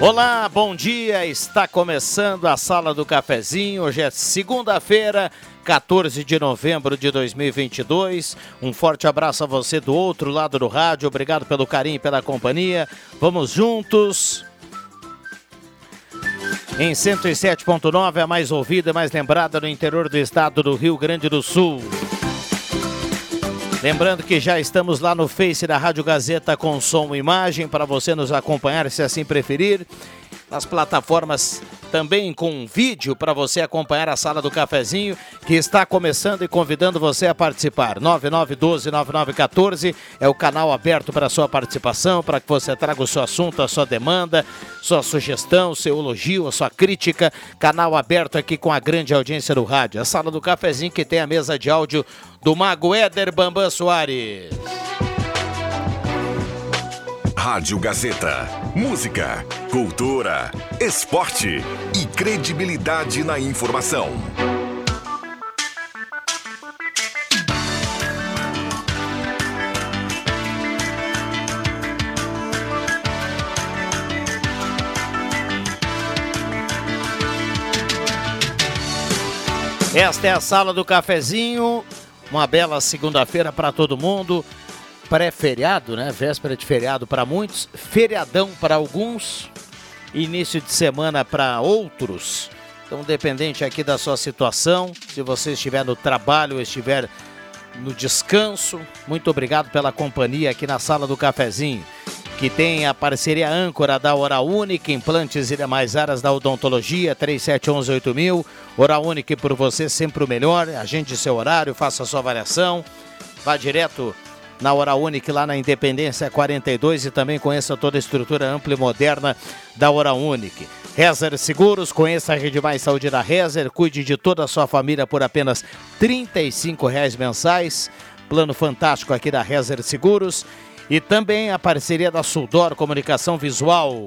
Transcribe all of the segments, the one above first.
Olá, bom dia. Está começando a Sala do Cafezinho. Hoje é segunda-feira, 14 de novembro de 2022. Um forte abraço a você do outro lado do rádio. Obrigado pelo carinho e pela companhia. Vamos juntos. Em 107.9, a mais ouvida e mais lembrada no interior do estado do Rio Grande do Sul. Lembrando que já estamos lá no Face da Rádio Gazeta com som e imagem para você nos acompanhar se assim preferir. Nas plataformas também com vídeo para você acompanhar a sala do cafezinho que está começando e convidando você a participar. 99129914 é o canal aberto para sua participação, para que você traga o seu assunto, a sua demanda, sua sugestão, seu elogio, a sua crítica. Canal aberto aqui com a grande audiência do rádio. A sala do cafezinho que tem a mesa de áudio do Mago Éder Bambam Soares. Rádio Gazeta. Música, cultura, esporte e credibilidade na informação. Esta é a sala do cafezinho. Uma bela segunda-feira para todo mundo. Pré-feriado, né? Véspera de feriado para muitos, feriadão para alguns, início de semana para outros. Então, dependente aqui da sua situação, se você estiver no trabalho ou estiver no descanso, muito obrigado pela companhia aqui na sala do cafezinho que tem a parceria âncora da Hora Única, implantes e demais áreas da odontologia, 37118000. Hora Única por você sempre o melhor. Agende seu horário, faça sua avaliação. Vá direto na Hora Única lá na Independência 42 e também conheça toda a estrutura ampla e moderna da Hora Única. Rezer Seguros, conheça a Rede Mais Saúde da Rezer, cuide de toda a sua família por apenas R$ reais mensais. Plano fantástico aqui da Rezer Seguros e também a parceria da Suldor Comunicação Visual.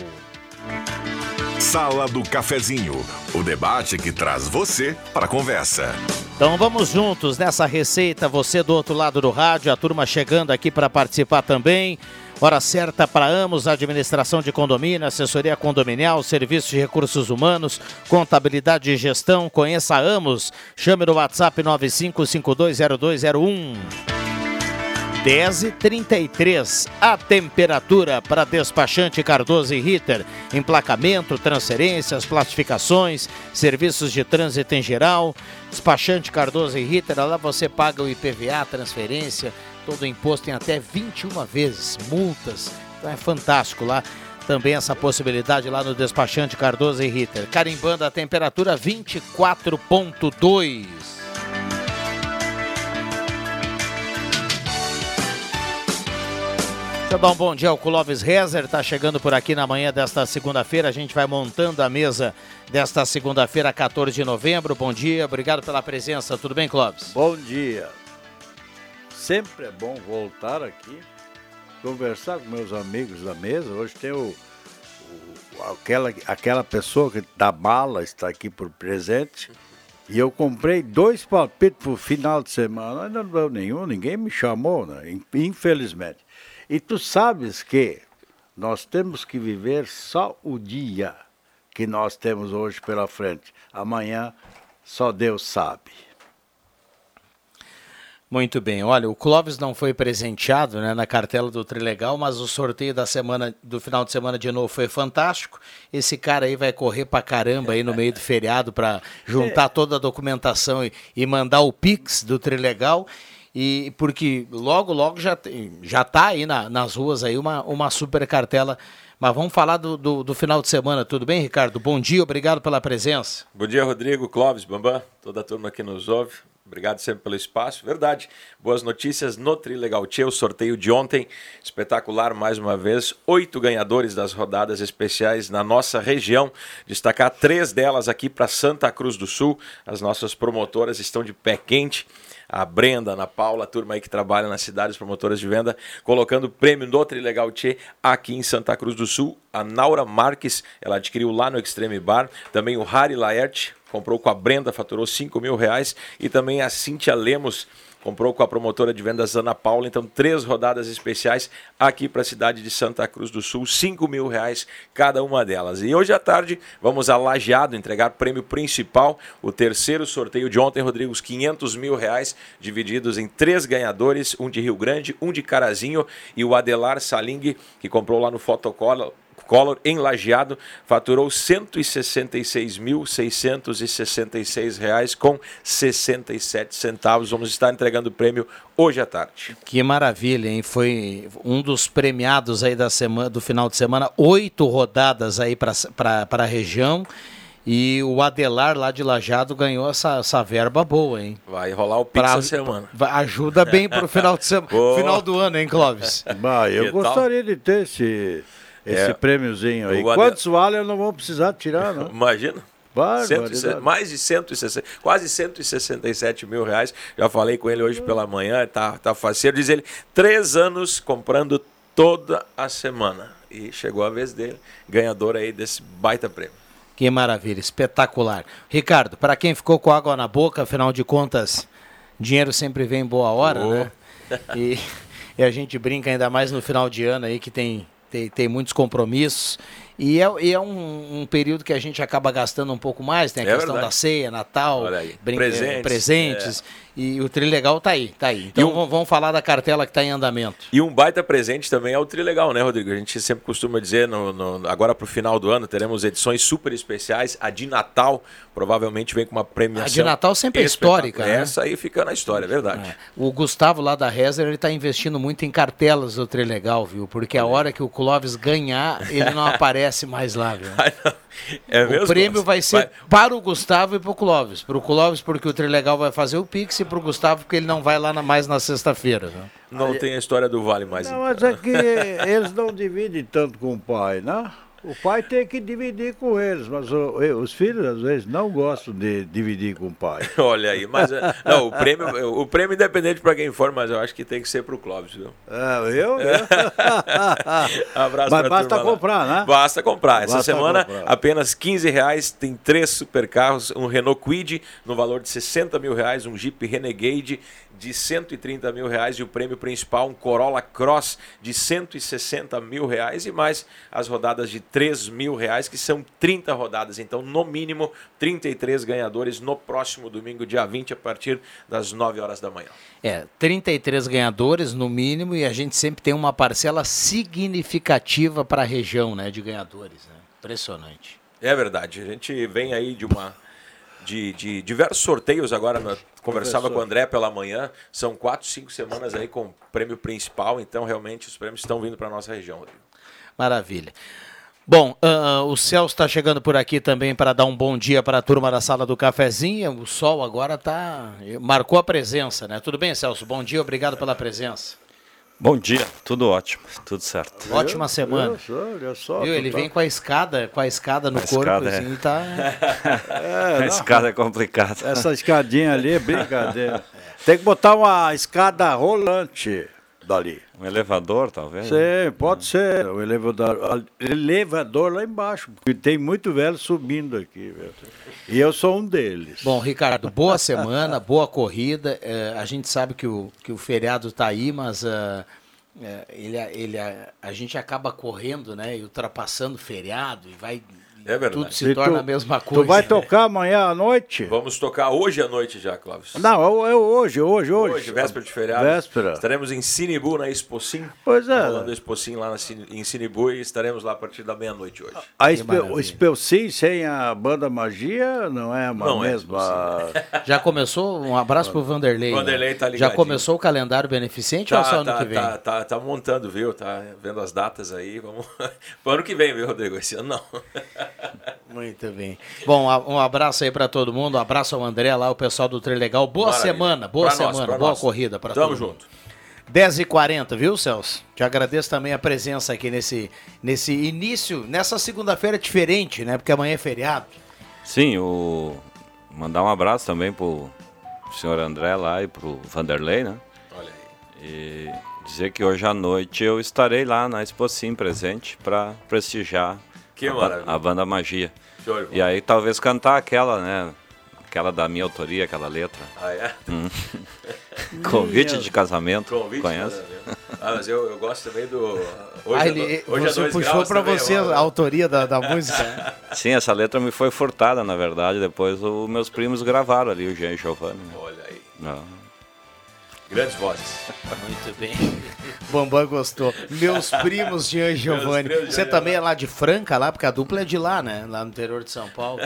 Sala do Cafezinho, o debate que traz você para a conversa. Então vamos juntos nessa receita, você do outro lado do rádio, a turma chegando aqui para participar também. Hora certa para Amos, administração de condomínio, assessoria condominial, serviços de recursos humanos, contabilidade e gestão. Conheça Amos. Chame no WhatsApp 95520201. 10 e 33 a temperatura para despachante Cardoso e Ritter. Emplacamento, transferências, classificações, serviços de trânsito em geral. Despachante Cardoso e Ritter, lá você paga o IPVA, transferência, todo o imposto em até 21 vezes, multas. Então é fantástico lá. Também essa possibilidade lá no despachante Cardoso e Ritter. Carimbando a temperatura 24.2. Deixa eu dar um bom dia ao Clóvis Rezer, está chegando por aqui na manhã desta segunda-feira. A gente vai montando a mesa desta segunda-feira, 14 de novembro. Bom dia, obrigado pela presença. Tudo bem, Clóvis? Bom dia. Sempre é bom voltar aqui, conversar com meus amigos da mesa. Hoje tem o, o aquela, aquela pessoa que da bala está aqui por presente. E eu comprei dois palpites para o final de semana. Ainda não deu nenhum, ninguém me chamou, né? infelizmente. E tu sabes que nós temos que viver só o dia, que nós temos hoje pela frente. Amanhã só Deus sabe. Muito bem. Olha, o Clóvis não foi presenteado né, na cartela do Trilegal, mas o sorteio da semana, do final de semana de novo foi fantástico. Esse cara aí vai correr pra caramba aí no meio do feriado para juntar toda a documentação e, e mandar o Pix do Trilegal. E porque logo, logo já, já tá aí na, nas ruas aí uma, uma super cartela. Mas vamos falar do, do, do, final de semana, tudo bem, Ricardo? Bom dia, obrigado pela presença. Bom dia, Rodrigo, Clóvis, Bambam, toda a turma que nos ouve. Obrigado sempre pelo espaço. Verdade. Boas notícias no Trilegal Tchê, o sorteio de ontem. Espetacular mais uma vez. Oito ganhadores das rodadas especiais na nossa região. Destacar três delas aqui para Santa Cruz do Sul. As nossas promotoras estão de pé quente a Brenda, Ana Paula, a turma aí que trabalha nas cidades promotoras de venda, colocando o prêmio do Trilegal Tchê aqui em Santa Cruz do Sul. A Naura Marques, ela adquiriu lá no Extreme Bar. Também o Harry Laerte, comprou com a Brenda, faturou 5 mil reais. E também a Cintia Lemos, comprou com a promotora de vendas Ana Paula. Então, três rodadas especiais aqui para a cidade de Santa Cruz do Sul, 5 mil reais cada uma delas. E hoje à tarde vamos a Lajeado entregar prêmio principal, o terceiro sorteio de ontem, Rodrigo, os 500 mil reais divididos em três ganhadores, um de Rio Grande, um de Carazinho e o Adelar Saling, que comprou lá no Fotocola Collor, em Lajeado, faturou R$ 166.666 com 67 centavos. Vamos estar entregando o prêmio hoje à tarde. Que maravilha, hein? Foi um dos premiados aí da semana, do final de semana, oito rodadas aí para a região. E o Adelar lá de Lajado ganhou essa, essa verba boa, hein? Vai rolar o Pix essa semana. Ajuda bem para o final, de semana, final do ano, hein, Clóvis? Bah, eu que gostaria tal? de ter esse esse é, prêmiozinho aí. Quantos vale eu não vou precisar tirar, não? Imagina. mais de 160, quase 167 mil reais. Já falei com ele hoje pela manhã, tá, tá faceiro. Diz ele, três anos comprando toda a semana. E chegou a vez dele, ganhador aí desse baita prêmio. Que maravilha, espetacular. Ricardo, para quem ficou com água na boca, afinal de contas, dinheiro sempre vem em boa hora, oh. né? E, e a gente brinca ainda mais no final de ano aí que tem tem, tem muitos compromissos. E é, e é um, um, período que a gente acaba gastando um pouco mais, tem a é questão verdade. da ceia, Natal, brinca, presentes. presentes é. E o Trilegal tá aí, tá aí. Então um, vamos falar da cartela que está em andamento. E um baita presente também é o Trilegal, né, Rodrigo? A gente sempre costuma dizer, no, no agora para o final do ano, teremos edições super especiais. A de Natal provavelmente vem com uma premiação. A de Natal sempre é histórica, né? Essa aí fica na história, é verdade. É. O Gustavo lá da Rezer, ele está investindo muito em cartelas do Trilegal, viu? Porque a hora que o Clóvis ganhar, ele não aparece mais lá, viu? É o prêmio vai ser vai... para o Gustavo e para o Clóvis. Para o Clóvis, porque o Trilegal vai fazer o Pix, e para o Gustavo, porque ele não vai lá na, mais na sexta-feira. Né? Não tem a história do Vale mais. Não, mas é que eles não dividem tanto com o pai, né? O pai tem que dividir com eles, mas o, os filhos às vezes não gostam de dividir com o pai. Olha aí, mas é, não, o prêmio, o prêmio independente para quem for, mas eu acho que tem que ser para o Clóvis, viu? É, eu? eu? Abraço mas basta turma, comprar, né? Basta comprar. Essa basta semana comprar. apenas 15 reais tem três supercarros, um Renault Quid no valor de 60 mil reais, um Jeep Renegade de 130 mil reais e o prêmio principal um Corolla Cross de 160 mil reais e mais as rodadas de 3 mil reais, que são 30 rodadas. Então, no mínimo, 33 ganhadores no próximo domingo, dia 20, a partir das 9 horas da manhã. É, 33 ganhadores no mínimo e a gente sempre tem uma parcela significativa para a região né, de ganhadores. Né? Impressionante. É verdade. A gente vem aí de uma de, de diversos sorteios agora. Né? Conversava Professor. com o André pela manhã. São quatro, cinco semanas aí com prêmio principal. Então, realmente, os prêmios estão vindo para a nossa região, Rodrigo. Maravilha. Bom, uh, o Celso está chegando por aqui também para dar um bom dia para a turma da sala do cafezinho. O sol agora tá marcou a presença, né? Tudo bem, Celso? Bom dia, obrigado pela presença. Bom dia, tudo ótimo, tudo certo. Ótima semana. Olha só, Viu? Ele tá... vem com a escada, com a escada no a corpo, escada assim, é... tá. É, a escada é complicada. Essa escadinha ali é brincadeira. Tem que botar uma escada rolante dali. Um elevador, talvez? Sim, pode ser. O elevador, elevador lá embaixo, porque tem muito velho subindo aqui. E eu sou um deles. Bom, Ricardo, boa semana, boa corrida. É, a gente sabe que o, que o feriado está aí, mas uh, ele, ele, a, a gente acaba correndo né, e ultrapassando o feriado e vai É verdade. Tudo se torna tu, a mesma coisa. Tu vai né? tocar amanhã à noite? Vamos tocar hoje à noite já, Clóvis. Não, é hoje, hoje, hoje. Hoje, véspera de feriado. Véspera. Estaremos em Sinibu, na Expocim. Pois é. Rolando Expocim lá na Cine- em Sinibu e estaremos lá a partir da meia-noite hoje. A Espe- maravilha. o Spelcim sem a banda Magia não é uma Não é mesma. Já começou? Um abraço pro Vanderlei. né? Vanderlei tá Já ligadinho. começou o calendário beneficente ou é só Tá, ano tá, que vem? tá, tá, tá montando, viu? Tá vendo as datas aí. Vamos. Pro ano que vem, viu, Rodrigo? Esse ano não. Muito bem. Bom, um abraço aí pra todo mundo. Um abraço ao André lá, o pessoal do Trilegal. Boa Maravilha. semana, boa Pra nós, semana, pra boa nós. corrida pra Tamo todo mundo. junto. 10h40, viu, Celso? Te agradeço também a presença aqui nesse, nesse início, nessa segunda-feira diferente, né? Porque amanhã é feriado. Sim, o... mandar um abraço também pro senhor André lá e pro Vanderlei, né? Olha aí. E dizer que hoje à noite eu estarei lá na Expocim presente para prestigiar Que a, maravilha. a banda Magia. Show de. E aí talvez cantar aquela, né? Aquela da minha autoria, aquela letra. Ah, é? Convite de casamento. Convite. Conhece? né? Ah, mas eu, eu gosto também do. Hoje, Ah, é ele, do- hoje é você puxou também, você a autoria da, da música. Sim, essa letra me foi furtada, na verdade. Depois os meus primos gravaram ali, o Jean e Giovanni. né? Olha aí. Não. Grandes vozes. Muito bem. Bambam gostou. Meus primos Jean e Giovanni. Você também é lá de Franca, lá, porque a dupla é de lá, né? Lá no interior de São Paulo.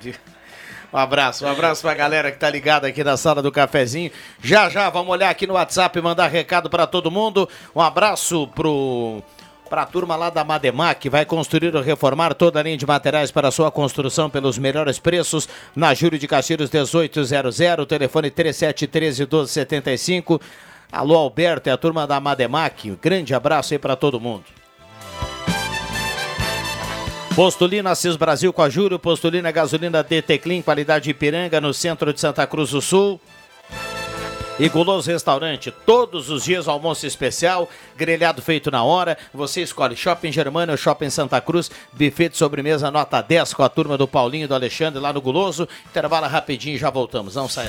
De- Um abraço, um abraço pra galera que tá ligada aqui na sala do cafezinho. Já já vamos olhar aqui no WhatsApp e mandar recado pra todo mundo. Um abraço pro pra turma lá da Mademac, vai construir ou reformar toda a linha de materiais para sua construção pelos melhores preços na Júlio de Castilhos 1800, telefone 3713 1275. Alô Alberto, é a turma da Mademac. Um grande abraço aí pra todo mundo. Postulina Assis Brasil com a Júlio, Postulina Gasolina DT Clean, qualidade Ipiranga, no centro de Santa Cruz do Sul. E Guloso Restaurante, todos os dias almoço especial, grelhado feito na hora. Você escolhe Shopping Germana ou Shopping Santa Cruz, buffet de sobremesa nota 10 com a turma do Paulinho e do Alexandre lá no Guloso. Intervalo rapidinho e já voltamos. Não sai.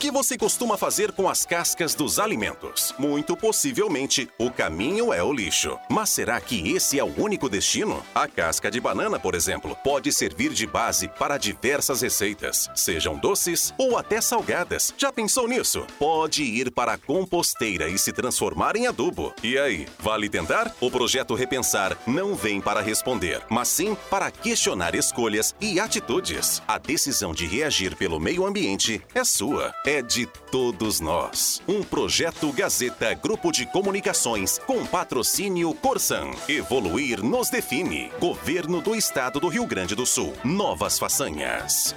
Que você costuma fazer com as cascas dos alimentos? Muito possivelmente, o caminho é o lixo. Mas será que esse é o único destino? A casca de banana, por exemplo, pode servir de base para diversas receitas, sejam doces ou até salgadas. Já pensou nisso? Pode ir para a composteira e se transformar em adubo. E aí, vale tentar? O projeto Repensar não vem para responder, mas sim para questionar escolhas e atitudes. A decisão de reagir pelo meio ambiente é sua, de todos nós. Um projeto Gazeta Grupo de Comunicações com patrocínio Corsan. Evoluir nos define. Governo do Estado do Rio Grande do Sul. Novas façanhas.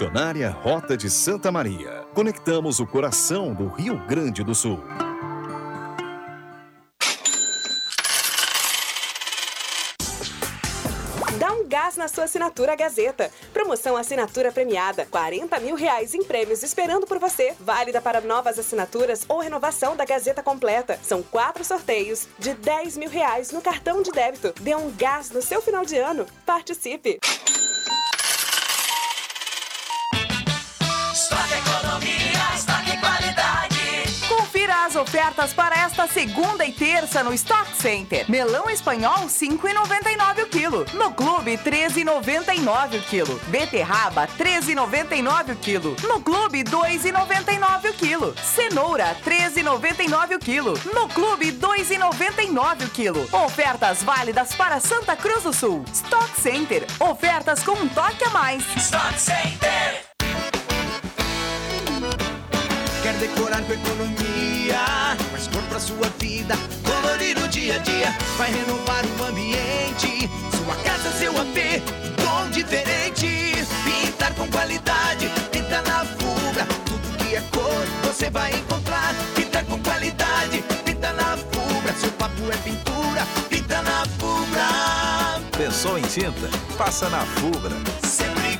Rota de Santa Maria. Conectamos o coração do Rio Grande do Sul. Dá um gás na sua assinatura Gazeta. Promoção assinatura premiada. 40 mil reais em prêmios esperando por você. Válida para novas assinaturas ou renovação da Gazeta completa. São quatro sorteios de 10 mil reais no cartão de débito. Dê um gás no seu final de ano. Participe! Ofertas para esta segunda e terça no Stock Center. Melão espanhol 5,99 o quilo. No Clube 13,99 o quilo. Beterraba 13,99 o quilo. No Clube 2,99 o quilo. Cenoura 13,99 o quilo. No Clube 2,99 o quilo. Ofertas válidas para Santa Cruz do Sul. Stock Center. Ofertas com um toque a mais. Stock Center. Quer decorar com economia, mais cor pra sua vida, colorir o dia a dia, vai renovar o ambiente. Sua casa, seu AP, tom diferente. Pintar com qualidade, pinta na Fubra. Tudo que é cor, você vai encontrar. Pintar com qualidade, pinta na Fubra. Seu papo é pintura, pinta na Fubra. Pensou em tinta? Passa na Fubra. Sempre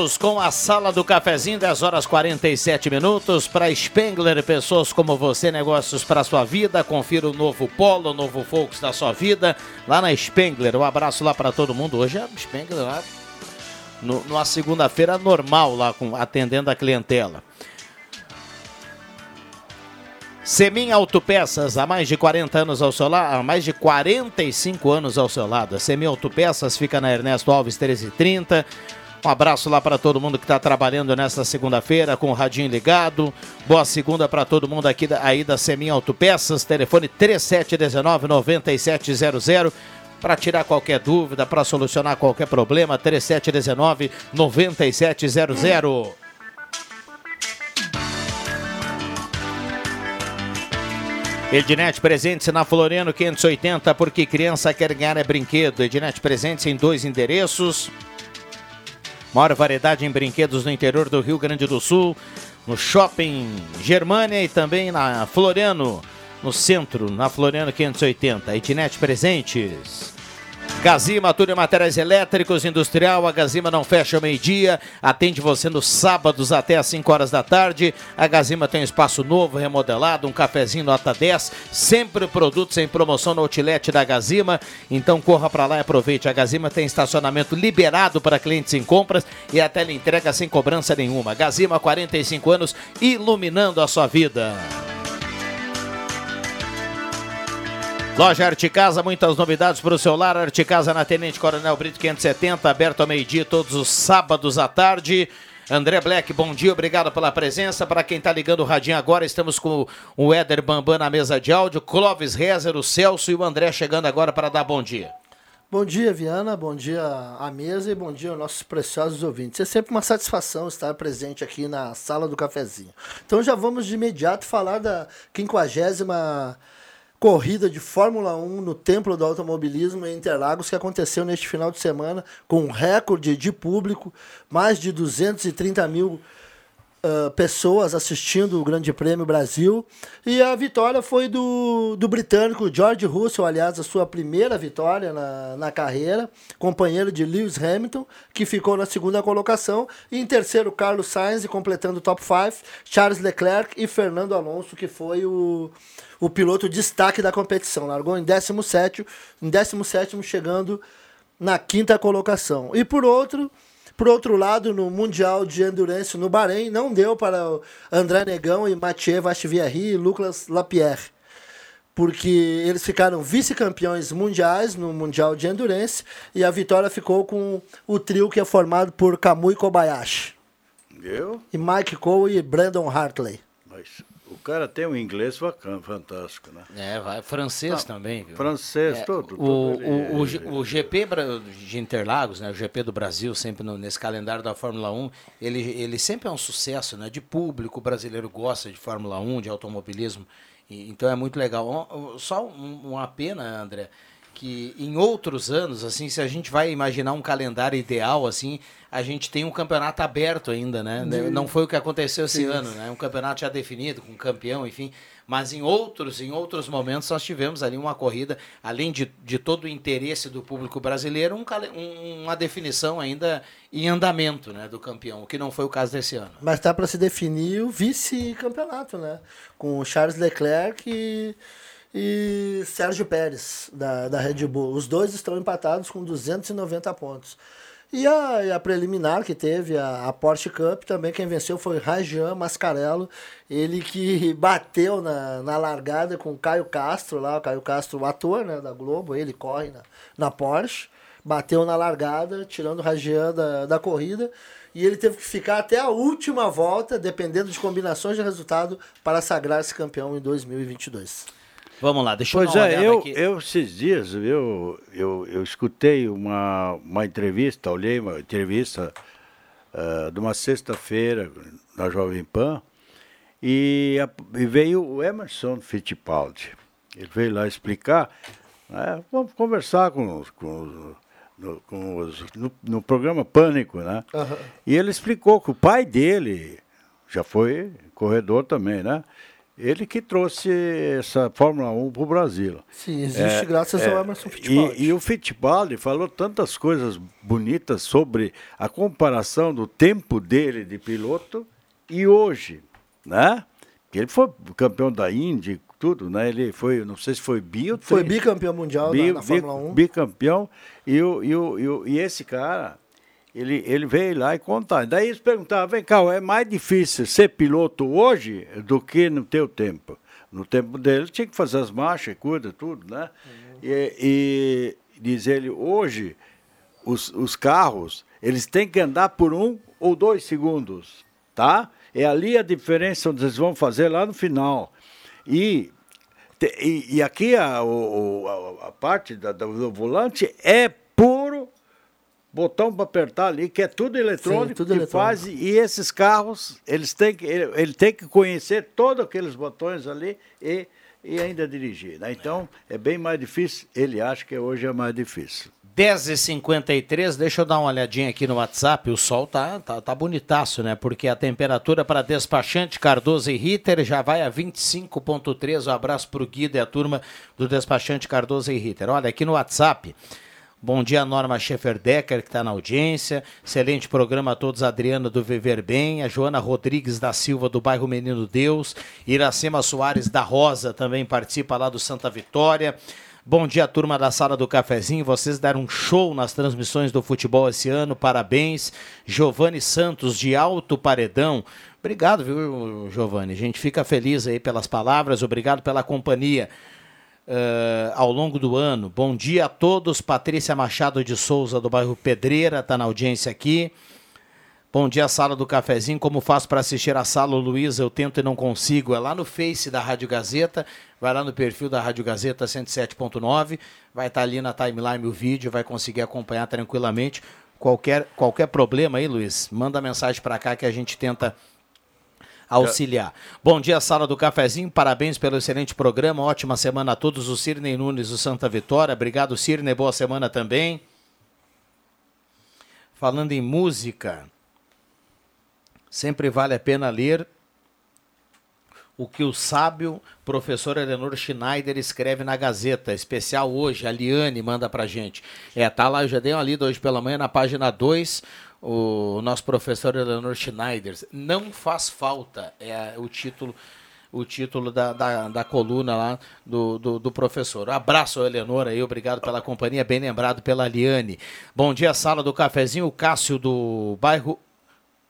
Voltamos com a sala do cafezinho, 10 horas 47 minutos. Para Spengler, pessoas como você, negócios para sua vida. Confira o novo Polo, o novo Focus da sua vida. Lá na Spengler, um abraço lá para todo mundo. Hoje é a Spengler lá no, numa segunda-feira normal, lá com, atendendo a clientela. Semin Autopeças, há mais de 40 anos ao seu lado, há mais de 45 anos ao seu lado. A Semin Autopeças fica na Ernesto Alves 1330. Um abraço lá para todo mundo que está trabalhando nesta segunda-feira com o radinho ligado. Boa segunda para todo mundo aqui da, aí da Semin Autopeças. Telefone 3719-9700. Para tirar qualquer dúvida, para solucionar qualquer problema, 3719-9700. Ednet presentes na Floriano 580, porque criança quer ganhar é brinquedo. Ednet presentes em dois endereços. Maior variedade em brinquedos no interior do Rio Grande do Sul, no Shopping Germânia e também na Floriano, no centro, na Floriano 580. Ednet presentes. Gazima, tudo em materiais elétricos, industrial. A Gazima não fecha ao meio-dia. Atende você nos sábados até às 5 horas da tarde. A Gazima tem um espaço novo, remodelado, um cafezinho nota 10. Sempre produtos em promoção no outlet da Gazima. Então corra para lá e aproveite. A Gazima tem estacionamento liberado para clientes em compras e até lhe entrega sem cobrança nenhuma. Gazima, 45 anos, iluminando a sua vida. Loja Arte Casa, muitas novidades para o seu lar. Arte Casa na Tenente Coronel Brito 570, aberto ao meio-dia todos os sábados à tarde. André Black, bom dia, obrigado pela presença. Para quem está ligando o radinho agora, estamos com o Éder Bambam na mesa de áudio, Clóvis Rezer, o Celso e o André chegando agora para dar bom dia. Bom dia, Viana, bom dia à mesa e bom dia aos nossos preciosos ouvintes. É sempre uma satisfação estar presente aqui na sala do cafezinho. Então já vamos de imediato falar da 50 corrida de Fórmula 1 no Templo do Automobilismo em Interlagos, que aconteceu neste final de semana, com um recorde de público, mais de 230 mil ah, pessoas assistindo o Grande Prêmio Brasil. E a vitória foi do, do britânico George Russell, aliás, a sua primeira vitória na, na carreira, companheiro de Lewis Hamilton, que ficou na segunda colocação. E em terceiro, Carlos Sainz, completando o top 5, Charles Leclerc e Fernando Alonso, que foi o, o piloto destaque da competição. Largou em 17, em 17 chegando na quinta colocação. E por outro, por outro lado, no Mundial de Endurance no Bahrein, não deu para André Negão e Mathieu Vachvierry e Lucas Lapierre. Porque eles ficaram vice-campeões mundiais no Mundial de Endurance e a vitória ficou com o trio que é formado por Kamui Kobayashi. Eu? E Mike Cole e Brandon Hartley. Mas cara tem um inglês bacana, fantástico, né? É, vai, francês Não, também. Viu? francês, É, tudo, O, o, o, ele- G- o GP de Interlagos, né, o GP do Brasil, sempre no- nesse calendário da Fórmula 1, ele, ele sempre é um sucesso, né? De público, o brasileiro gosta de Fórmula 1, de automobilismo. E- então é muito legal. Só um- uma pena, André, que em outros anos, assim, se a gente vai imaginar um calendário ideal, assim, a gente tem um campeonato aberto ainda, né? De- Não foi o que aconteceu esse Sim. ano, né? Um campeonato já definido, com campeão, enfim. Mas em outros, em outros momentos nós tivemos ali uma corrida, além de, de todo o interesse do público brasileiro, um um- uma definição ainda em andamento né, do campeão, o que não foi o caso desse ano. Mas tá para se definir o vice-campeonato, né? Com o Charles Leclerc e, e Sérgio Pérez, da, da Red Bull. Os dois estão empatados com 290 pontos. E a, e a preliminar que teve, a, a Porsche Cup, também quem venceu foi Rajan Mascarello. Ele que bateu na, na largada com Caio Castro lá, o Caio Castro, o ator né, da Globo, ele corre na, na Porsche. Bateu na largada, tirando o Rajan da, da corrida. E ele teve que ficar até a última volta, dependendo de combinações de resultado, para sagrar-se campeão em 2022. Vamos lá, deixa Pois eu dar uma é, eu, aqui. eu esses dias eu, eu, eu escutei uma, uma entrevista, olhei uma entrevista ah, de uma sexta-feira na Jovem Pan e, a- e veio o Emerson Fittipaldi. Ele veio lá explicar, né, vamos conversar com, os- com, os- no, com os, no, no programa Pânico, né? E ele explicou que o pai dele já foi corredor também, né? Ele que trouxe essa Fórmula 1 para o Brasil. Sim, existe graças ao Emerson Fittipaldi. E, e o Fittipaldi falou tantas coisas bonitas sobre a comparação do tempo dele de piloto e hoje, né? Ele foi campeão da Indy, tudo, né? Ele foi, não sei se foi bi ou Foi bicampeão mundial bi- na, na bi- Fórmula 1. Bicampeão. E, o, e, o, e, o- e esse cara, ele, ele veio lá e contar. Daí eles perguntavam, vem cá, é mais difícil ser piloto hoje do que no teu tempo. No tempo dele tinha que fazer as marchas, cuida, tudo, né? E, e diz ele, hoje, os, os carros, eles têm que andar por um ou dois segundos, tá? É ali a diferença onde eles vão fazer lá no final. E, e, e aqui a, o- a, a parte da- do volante é puro botão para apertar ali, que é tudo eletrônico, tudo que eletrônico. faz, e esses carros, eles têm que, ele, ele tem que conhecer todos aqueles botões ali e, e ainda dirigir. né? Então, é bem mais difícil, ele acha que hoje é mais difícil. 10h53, deixa eu dar uma olhadinha aqui no WhatsApp. O sol tá, tá, tá bonitaço, né? Porque a temperatura para despachante Cardoso e Ritter já vai a 25,3. Um abraço pro Guido e a turma do despachante Cardoso e Ritter. Olha, aqui no WhatsApp. Bom dia, Norma Schefferdecker, que está na audiência. Excelente programa a todos. Adriana do Viver Bem, a Joana Rodrigues da Silva, do bairro Menino Deus. Iracema Soares da Rosa também participa lá do Santa Vitória. Bom dia, turma da Sala do Cafezinho. Vocês deram um show nas transmissões do futebol esse ano. Parabéns. Giovanni Santos, de Alto Paredão. Obrigado, viu, Giovanni? A gente fica feliz aí pelas palavras. Obrigado pela companhia eh, ao longo do ano. Bom dia a todos. Patrícia Machado de Souza, do bairro Pedreira, está na audiência aqui. Bom dia, Sala do Cafezinho. Como faço para assistir a sala, Luiz? Eu tento e não consigo. É lá no Face da Rádio Gazeta. Vai lá no perfil da Rádio Gazeta 107.9. Vai estar ali na timeline o vídeo. Vai conseguir acompanhar tranquilamente. Qualquer, qualquer problema aí, Luiz, manda mensagem para cá que a gente tenta auxiliar. Bom dia, Sala do Cafezinho. Parabéns pelo excelente programa. Ótima semana a todos. O Cirnei Nunes do Santa Vitória. Obrigado, Cirnei. Boa semana também. Falando em música. Sempre vale a pena ler o que o sábio professor Eleanor Schneider escreve na Gazeta, especial hoje, a Liane manda pra gente. É, tá lá, eu já dei uma lida hoje pela manhã na página 2, o nosso professor Eleanor Schneider. Não faz falta, é o título o título da, da, da coluna lá do, do, do, professor. Abraço, Eleonora, aí, obrigado pela companhia, bem lembrado pela Liane. Bom dia, sala do cafezinho, o Cássio do bairro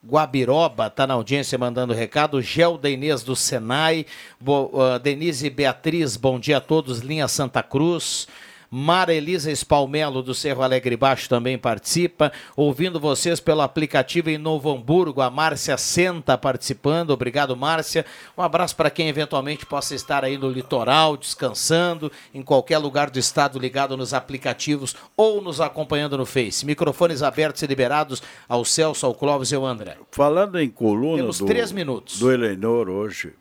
Guabiroba está na audiência mandando recado. Gelda Inês do Senai. Bo, uh, Denise Beatriz, bom dia a todos. Linha Santa Cruz. Mara Elisa Espalmelo, do Cerro Alegre Baixo, também participa. Ouvindo vocês pelo aplicativo em Novo Hamburgo, a Márcia Senta participando. Obrigado, Márcia. Um abraço para quem eventualmente possa estar aí no litoral, descansando, em qualquer lugar do estado ligado nos aplicativos ou nos acompanhando no Face. Microfones abertos e liberados ao Celso, ao Clóvis e ao André. Falando em coluna Temos do, três minutos. do Elenor hoje,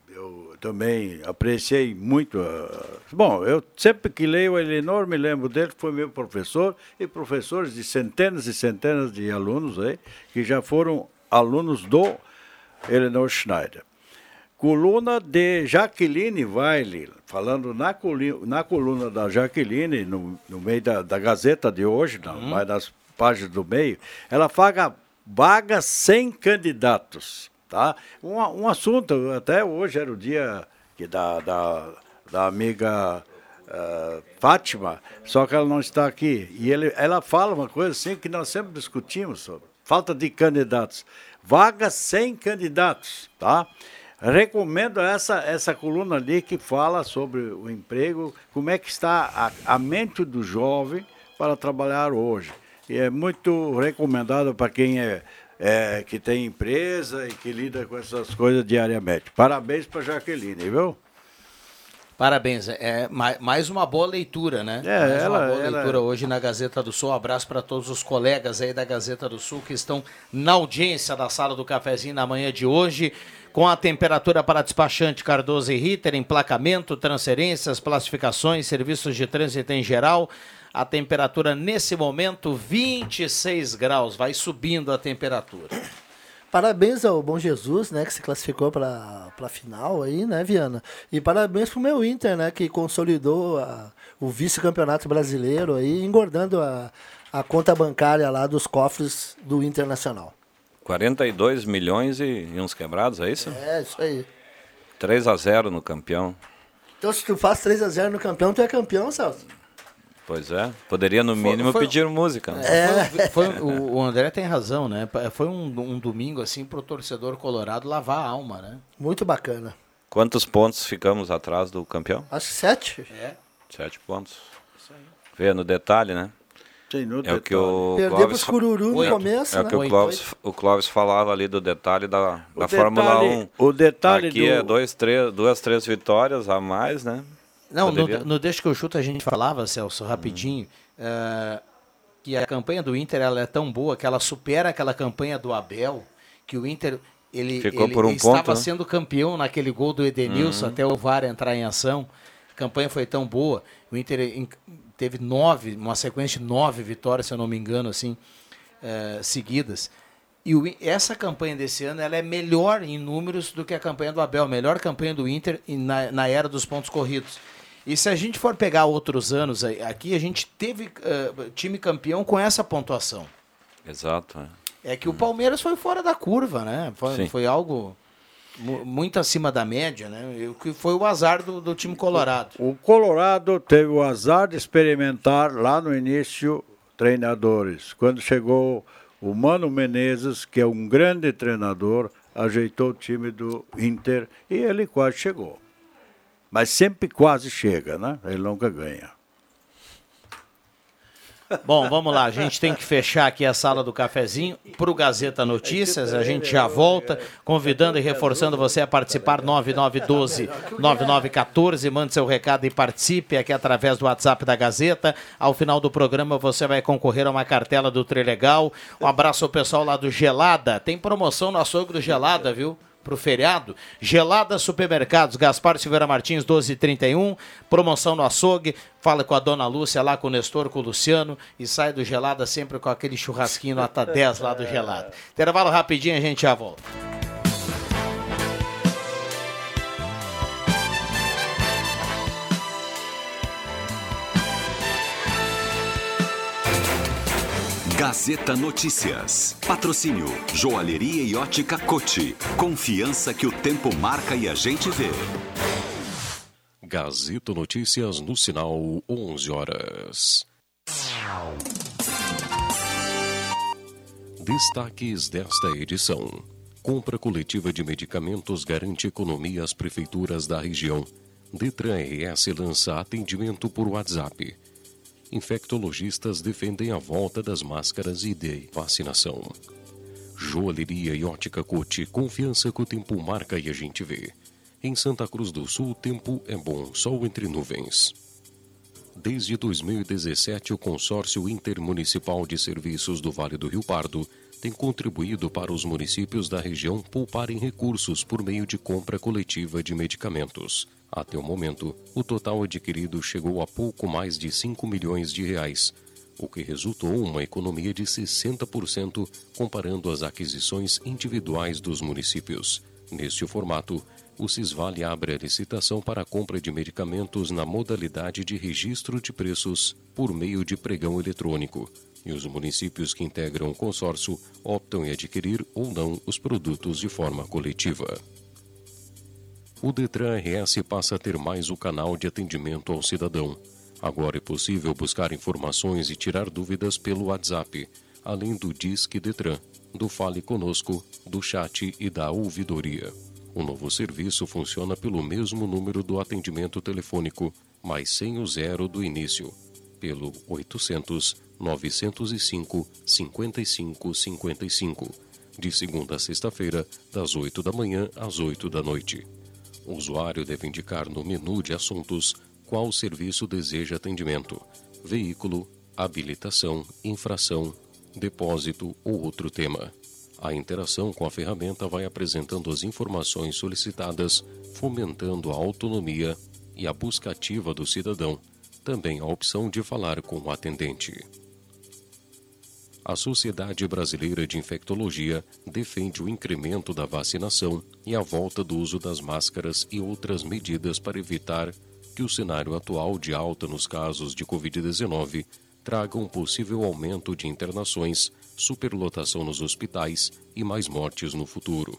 também apreciei muito. a- Bom, eu sempre que leio o Elenor me lembro dele, que foi meu professor e professores de centenas e centenas de alunos aí, que já foram alunos do Elenor Schneider. Coluna de Jaqueline Weile, falando na, coli- na coluna da Jaqueline, no, no meio da, da Gazeta de hoje, na, mais nas páginas do meio, ela fala vagas sem candidatos. Tá? Um, um assunto, até hoje era o dia que da, da, da amiga ah, Fátima, só que ela não está aqui. E ele, ela fala uma coisa assim que nós sempre discutimos sobre falta de candidatos. Vagas sem candidatos, tá? Recomendo essa, essa coluna ali que fala sobre o emprego, como é que está a, a mente do jovem para trabalhar hoje. E é muito recomendado para quem é, é, que tem empresa e que lida com essas coisas diariamente. Parabéns para Jaqueline, viu? Parabéns. É ma- mais uma boa leitura, né? É, mais ela- uma boa ela- leitura hoje na Gazeta do Sul. Um abraço para todos os colegas aí da Gazeta do Sul que estão na audiência da sala do cafezinho na manhã de hoje. Com a temperatura para despachante Cardoso e Ritter, emplacamento, transferências, classificações, serviços de trânsito em geral. A temperatura nesse momento 26 graus, vai subindo a temperatura. Parabéns ao Bom Jesus, né, que se classificou para a final aí, né, Viana? E parabéns pro meu Inter, né, que consolidou a- o vice-campeonato brasileiro aí, engordando a, a conta bancária lá dos cofres do Internacional. 42 milhões e, e uns quebrados, é isso? É, isso aí. 3 a 0 no campeão. Então, se tu faz 3 a 0 no campeão, tu é campeão, Celso. Pois é. Poderia, no mínimo, foi- pedir música. né? É. Foi- foi- o, o André tem razão, né? Foi um, um domingo assim pro torcedor colorado lavar a alma, né? Muito bacana. Quantos pontos ficamos atrás do campeão? Acho que 7. É. Sete pontos. Vê no detalhe, né? Sim, no é o que o fa- Cururu no começo, É o né? que o Oito. Clóvis, o Clóvis falava ali do detalhe da, da O Fórmula detalhe- 1. o detalhe Aqui do- é dois, três, duas, três vitórias a mais, né? Não, no, Poderia- no Deixa que eu chuto a gente falava, Celso, rapidinho, eh, que a campanha do Inter ela é tão boa que ela supera aquela campanha do Abel, que o Inter ele, Ficou ele por um estava ponto, né? sendo campeão naquele gol do Edenilson Uhum. até o VAR entrar em ação. A campanha foi tão boa. O Inter teve nove, uma sequência de nove vitórias, se eu não me engano, assim, eh, seguidas. E o essa campanha desse ano ela é melhor em números do que a campanha do Abel, melhor campanha do Inter na, na era dos pontos corridos. E se a gente for pegar outros anos aqui, a gente teve eh, time campeão com essa pontuação. Exato. é. É que o Palmeiras foi fora da curva, né? Foi, foi algo mu- muito acima da média, né? O que foi o azar do, do time colorado. O Colorado teve o azar de experimentar lá no início treinadores. Quando chegou o Mano Menezes, que é um grande treinador, ajeitou o time do Inter e ele quase chegou. Mas sempre quase chega, né? Ele nunca ganha. Bom, vamos lá. A gente tem que fechar aqui a sala do cafezinho para o Gazeta Notícias. A gente já volta, convidando e reforçando você a participar 9912 9914. Mande seu recado e participe aqui através do WhatsApp da Gazeta. Ao final do programa você vai concorrer a uma cartela do Trilegal. Um abraço ao pessoal lá do Gelada. Tem promoção no açougue do Gelada, viu? Pro feriado. Gelada Supermercados, Gaspar Silveira Martins, 1231. Promoção no açougue. Fala com a dona Lúcia lá, com o Nestor, com o Luciano. E sai do Gelada sempre com aquele churrasquinho nota 10 lá do Gelada. Intervalo rapidinho, a gente já volta. Gazeta Notícias. Patrocínio Joalheria e Ótica Cote. Confiança que o tempo marca e a gente vê. Gazeta Notícias no sinal 11 horas. Destaques desta edição. Compra coletiva de medicamentos garante economia às prefeituras da região. Detran RS lança atendimento por WhatsApp. Infectologistas defendem a volta das máscaras e de vacinação. Joalheria e ótica Cote, confiança que o tempo marca e a gente vê. Em Santa Cruz do Sul, o tempo é bom, sol entre nuvens. Desde 2017, o Consórcio Intermunicipal de Serviços do Vale do Rio Pardo tem contribuído para os municípios da região pouparem recursos por meio de compra coletiva de medicamentos. Até o momento, o total adquirido chegou a pouco mais de 5 milhões de reais, o que resultou uma economia de 60% comparando as aquisições individuais dos municípios. Neste formato, o Cisvale abre a licitação para a compra de medicamentos na modalidade de registro de preços por meio de pregão eletrônico, e os municípios que integram o consórcio optam em adquirir ou não os produtos de forma coletiva. O Detran RS passa a ter mais o canal de atendimento ao cidadão. Agora é possível buscar informações e tirar dúvidas pelo WhatsApp, além do Disque Detran, do Fale Conosco, do chat e da ouvidoria. O novo serviço funciona pelo mesmo número do atendimento telefônico, mas sem o zero do início, pelo 800 905 5555, de segunda a sexta-feira, das 8 da manhã às 8 da noite. O usuário deve indicar no menu de assuntos qual serviço deseja atendimento: veículo, habilitação, infração, depósito ou outro tema. A interação com a ferramenta vai apresentando as informações solicitadas, fomentando a autonomia e a busca ativa do cidadão, também a opção de falar com o atendente. A Sociedade Brasileira de Infectologia defende o incremento da vacinação e a volta do uso das máscaras e outras medidas para evitar que o cenário atual de alta nos casos de Covid-19 traga um possível aumento de internações, superlotação nos hospitais e mais mortes no futuro.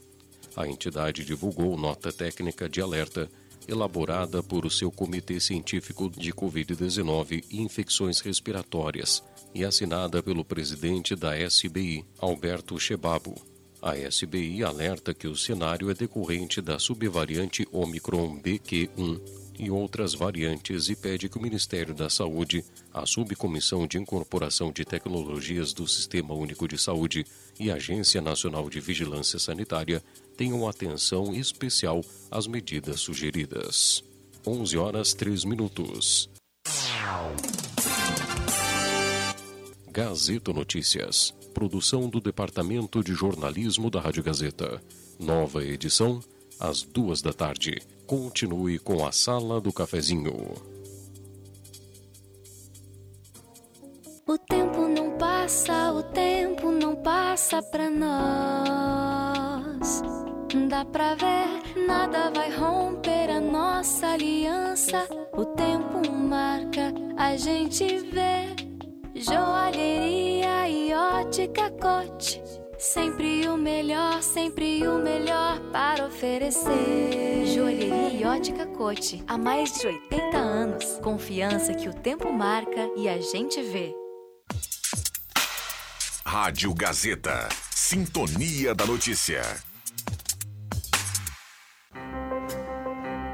A entidade divulgou nota técnica de alerta elaborada por o seu Comitê Científico de Covid-19 e Infecções Respiratórias e assinada pelo presidente da SBI, Alberto Chebabo. A SBI alerta que o cenário é decorrente da subvariante Omicron BQ1 e outras variantes e pede que o Ministério da Saúde, a Subcomissão de Incorporação de Tecnologias do Sistema Único de Saúde e a Agência Nacional de Vigilância Sanitária tenham atenção especial às medidas sugeridas. 11 horas 3 minutos. Gazeta Notícias. Produção do Departamento de Jornalismo da Rádio Gazeta. Nova edição, às duas da tarde. Continue com a Sala do Cafezinho. O tempo não passa, o tempo não passa pra nós. Dá pra ver, nada vai romper a nossa aliança. O tempo marca, a gente vê. Joalheria e ótica cote. Sempre o melhor, sempre o melhor para oferecer. Joalheria e ótica cote. Há mais de 80 anos. Confiança que o tempo marca e a gente vê. Rádio Gazeta. Sintonia da Notícia.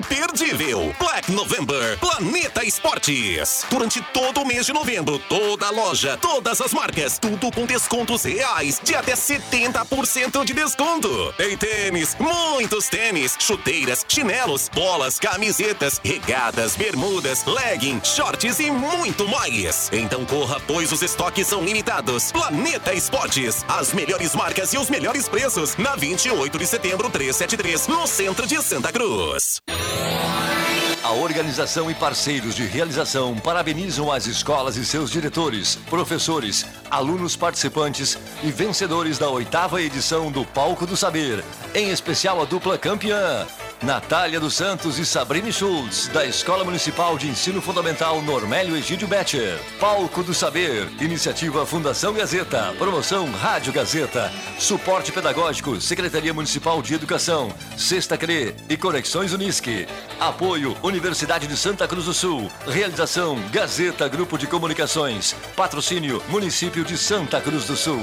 Imperdível. Black November Planeta Esportes. Durante todo o mês de novembro, toda a loja, todas as marcas, tudo com descontos reais de até 70% de desconto. Tem tênis, muitos tênis, chuteiras, chinelos, bolas, camisetas, regatas, bermudas, legging, shorts e muito mais. Então corra, pois os estoques são limitados. Planeta Esportes, as melhores marcas e os melhores preços na 28 de setembro 373, no centro de Santa Cruz. A organização e parceiros de realização parabenizam as escolas e seus diretores, professores, alunos participantes e vencedores da oitava edição do Palco do Saber, em especial a dupla campeã. Natália dos Santos e Sabrine Schultz, da Escola Municipal de Ensino Fundamental Normélio Egídio Betcher. Palco do Saber, iniciativa Fundação Gazeta, promoção Rádio Gazeta, suporte pedagógico, Secretaria Municipal de Educação, Sexta CRE e Conexões Unisque. Apoio Universidade de Santa Cruz do Sul. Realização Gazeta Grupo de Comunicações. Patrocínio Município de Santa Cruz do Sul.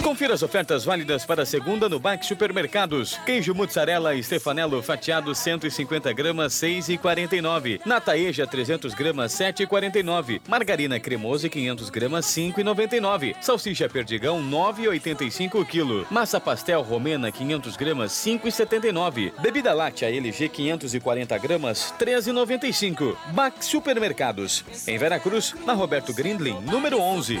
Confira as ofertas válidas para a segunda no Bax Supermercados. Queijo mussarela Stefanello fatiado 150 gramas 6,49. Nataeja 300 gramas 7,49. Margarina cremosa 500 gramas 5,99. Salsicha perdigão 9,85 kg. Massa pastel romena 500 gramas 5,79. Bebida láctea LG 540 gramas 13,95. Bax Supermercados. Em Veracruz, na Roberto Grindlin, número 11.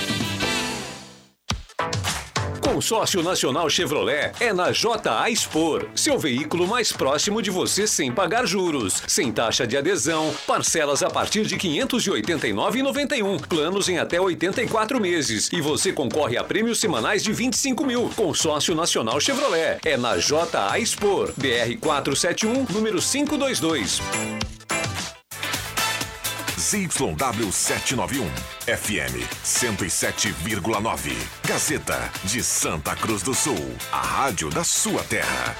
Consórcio Nacional Chevrolet é na JA Expor, seu veículo mais próximo de você sem pagar juros, sem taxa de adesão, parcelas a partir de R$ 589,91, planos em até 84 meses e você concorre a prêmios semanais de 25 mil. Consórcio Nacional Chevrolet é na JA Expor, BR 471, número 522. ZYW 791, FM 107,9. Gazeta de Santa Cruz do Sul, a rádio da sua terra.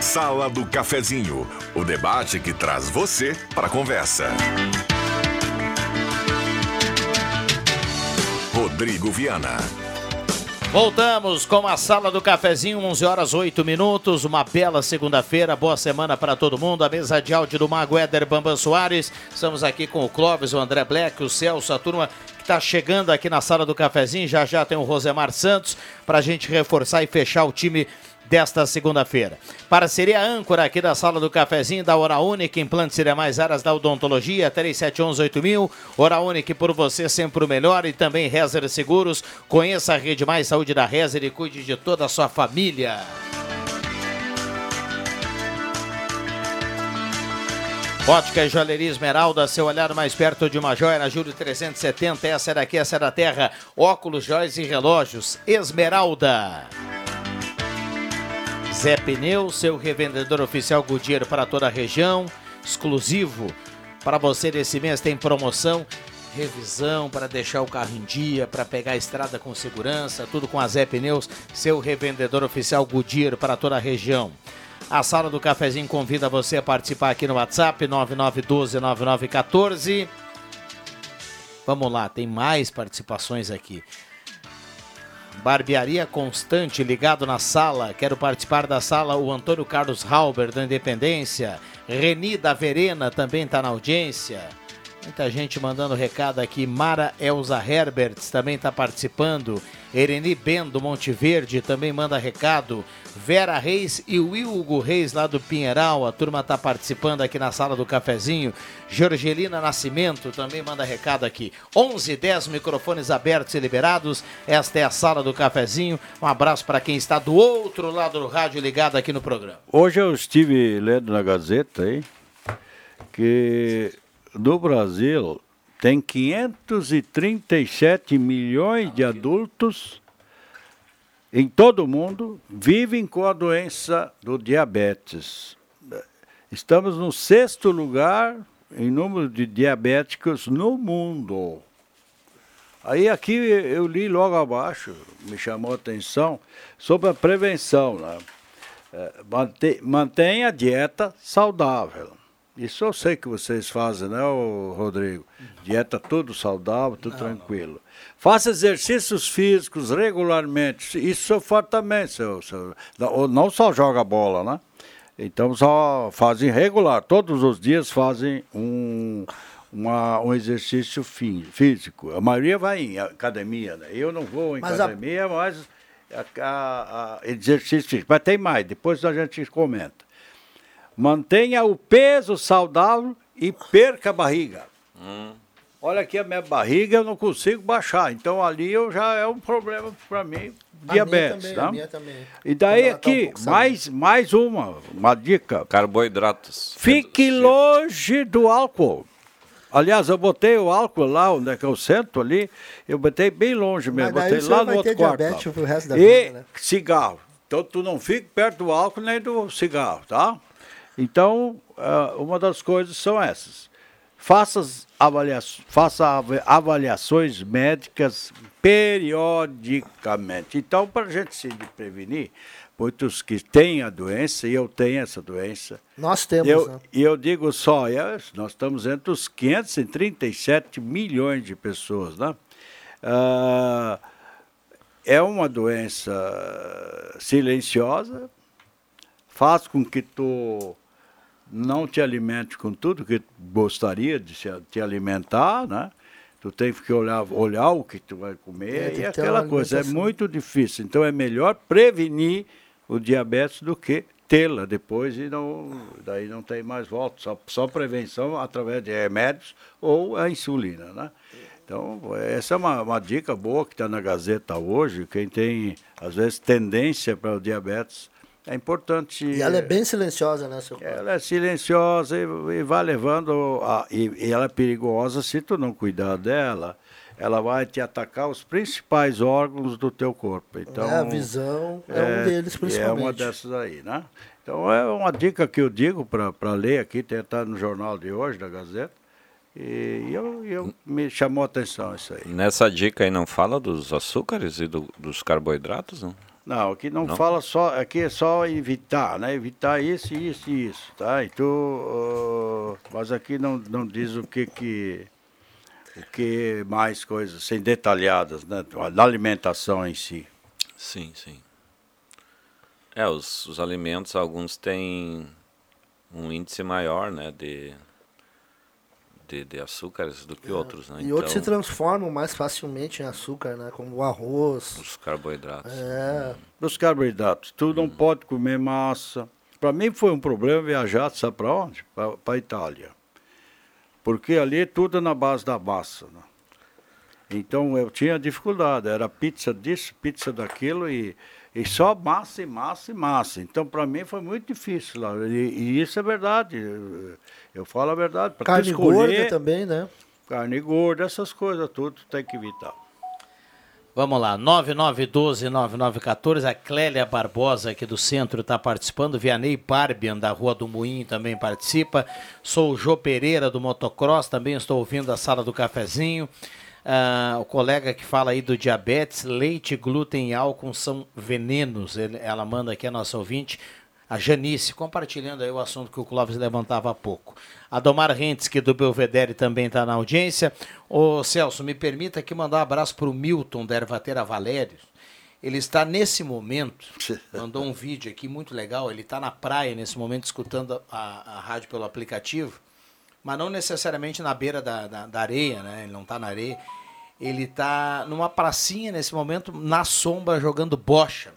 Sala do Cafezinho, o debate que traz você para a conversa. Rodrigo Viana. Voltamos com a sala do cafezinho, 11 horas 8 minutos. Uma bela segunda-feira, boa semana para todo mundo. A mesa de áudio do Mago Éder Bambam Soares. Estamos aqui com o Clóvis, o André Black, o Celso, a turma que está chegando aqui na sala do cafezinho. Já já tem o Rosemar Santos para a gente reforçar e fechar o time desta segunda-feira. Parceria âncora aqui da sala do cafezinho da Hora Única, implantes e demais áreas da odontologia, 37118000. Hora Única por você sempre o melhor e também Rezer Seguros. Conheça a Rede Mais Saúde da Rezer e cuide de toda a sua família. Ótica e Joalheria Esmeralda, seu olhar mais perto de uma joia na Júlio 370. Essa é daqui, essa é da terra. Óculos, joias e relógios. Esmeralda. Zé Pneu, seu revendedor oficial Goodyear para toda a região, exclusivo para você desse mês tem promoção revisão, para deixar o carro em dia, para pegar a estrada com segurança, tudo com a Zé Pneus, seu revendedor oficial Goodyear para toda a região. A sala do cafezinho convida você a participar aqui no WhatsApp 99129914. Vamos lá, tem mais participações aqui. Barbearia Constante ligado na sala. Quero participar da sala o Antônio Carlos Halber da Independência. Reni da Verena também está na audiência. Muita gente mandando recado aqui. Mara Elza Herberts também está participando. Ereni Ben do Monte Verde também manda recado. Vera Reis e o Hugo Reis lá do Pinheiral. A turma está participando aqui na sala do cafezinho. Georgelina Nascimento também manda recado aqui. 11 10 microfones abertos e liberados. Esta é a sala do cafezinho. Um abraço para quem está do outro lado do rádio ligado aqui no programa. Hoje eu estive lendo na Gazeta aí que no Brasil tem 537 milhões de adultos em todo o mundo vivem com a doença do diabetes. Estamos no sexto lugar em número de diabéticos no mundo. Aí aqui eu li logo abaixo, me chamou a atenção, sobre a prevenção. Né? É, mante- Mantenha a dieta saudável. Isso eu sei que vocês fazem, né, Rodrigo? Dieta tudo saudável, tudo tranquilo. Faça exercícios físicos regularmente. Isso eu faço também. Seu, seu, não- não só joga bola, né? Então só fazem regular. Todos os dias fazem um, uma- um exercício fí- físico. A maioria vai em academia, né? Eu não vou em Mas a- academia, mas a, a- a- exercício físico. Mas tem mais, depois a gente comenta. Mantenha o peso saudável e perca a barriga. Olha aqui a minha barriga, eu não consigo baixar. Então ali eu já é um problema para mim, A diabetes. minha também, tá? a minha também. E daí ela tá um aqui, mais, mais uma, uma dica. Carboidratos. Fique longe do álcool. Aliás, eu botei o álcool lá onde é que eu sento ali, eu botei bem longe mesmo, botei lá no outro quarto. diabetes e vida, né? cigarro. Então tu não fique perto do álcool nem do cigarro, tá? Então, ah, uma das coisas são essas. Faça, avalia faça ava- avaliações médicas periodicamente. Então, para a gente se prevenir, muitos que têm a doença, e eu tenho essa doença, Nós temos, eu, né? E eu digo só, é, nós estamos entre os 537 milhões de pessoas, né? Ah, é uma doença silenciosa, faz com que tu não te alimente com tudo que gostaria de te alimentar, né? Tu tem que olhar, olhar o que tu vai É, comer tem e aquela coisa. É muito difícil. Então é melhor prevenir o diabetes do que tê-la depois e não, daí não tem mais volta. Só, só prevenção através de remédios ou a insulina, né? Então, essa é uma, uma dica boa que está na Gazeta hoje. Quem tem, às vezes, tendência para o diabetes, é importante. E ela é bem silenciosa, né, seu Ela é silenciosa e, e vai levando. A, e, e ela é perigosa se tu não cuidar dela. Ela vai te atacar os principais órgãos do teu corpo. Então, É, a visão é um deles, e É uma principalmente. dessas aí, né? Então é uma dica que eu digo para ler aqui, tem tá no jornal de hoje, da Gazeta. E eu, eu me chamou a atenção isso aí. Nessa dica aí não fala dos açúcares e do- dos carboidratos, não? Não, aqui não, Não? fala só, aqui é só evitar, né? Evitar isso, isso e isso, tá? Então, ah, mas aqui não, não diz o que que o que mais coisas, sem detalhadas, né? Da alimentação em si. Sim, sim. É, os, os alimentos, alguns têm um índice maior, né, de, de, de açúcares do que outros, né? É. E outros se Então, transformam mais facilmente em açúcar, né? Como o arroz. os carboidratos. É. Dos carboidratos, tu não pode comer massa. Para mim foi um problema viajar, sabe para onde? Para a Itália. Porque ali é tudo na base da massa. Né? Então eu tinha dificuldade, era pizza disso, pizza daquilo e, e só massa e massa e massa. Então para mim foi muito difícil lá. E, e isso é verdade. Eu, falo a verdade. Carne escolher, gorda também, né? Carne gorda, essas coisas tudo tem que evitar. Vamos lá, 9912-9914, a Clélia Barbosa aqui do centro está participando, Vianney Barbian da Rua do Moinho também participa, sou o Jô Pereira do Motocross, também estou ouvindo a sala do cafezinho, Ah, o colega que fala aí do diabetes, leite, glúten e álcool são venenos, Ele- ela manda aqui a nossa ouvinte, a Janice, compartilhando aí o assunto que o Clóvis levantava há pouco. A Domar Rentes, que do Belvedere também está na audiência. Ô Celso, me permita aqui mandar um abraço para o Milton da Ervatera Valério. Ele está nesse momento, mandou um vídeo aqui muito legal. Ele está na praia nesse momento escutando a, a rádio pelo aplicativo, mas não necessariamente na beira da, da, da areia, né? Ele não está na areia. Ele está numa pracinha nesse momento, na sombra, jogando bocha,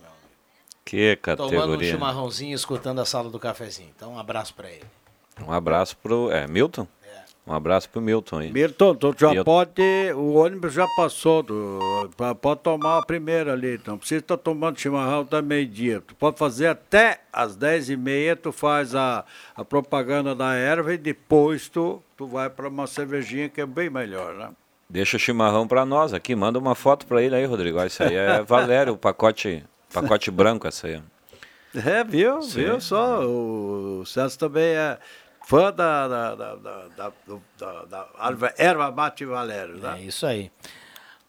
Que Tomando um categoria. chimarrãozinho, escutando a sala do cafezinho. Então, um abraço para ele. Um abraço pro. É, Milton? Um abraço pro Milton aí. Milton, tu já Milton. pode. O ônibus já passou. Do, pra- pode tomar a primeira ali. Não precisa estar tomando chimarrão até meio-dia. Tu pode fazer até às 10h30, tu faz a, a propaganda da erva e depois tu, tu vai para uma cervejinha que é bem melhor, né? Deixa o chimarrão pra nós aqui. Manda uma foto pra ele aí, Rodrigo. Isso aí é Valério, o pacote, pacote branco, essa aí. É, viu? Sim. Viu só? O, Celso também é fã da, da, da, da, da, da- da erva- mate Valério, né? É isso aí.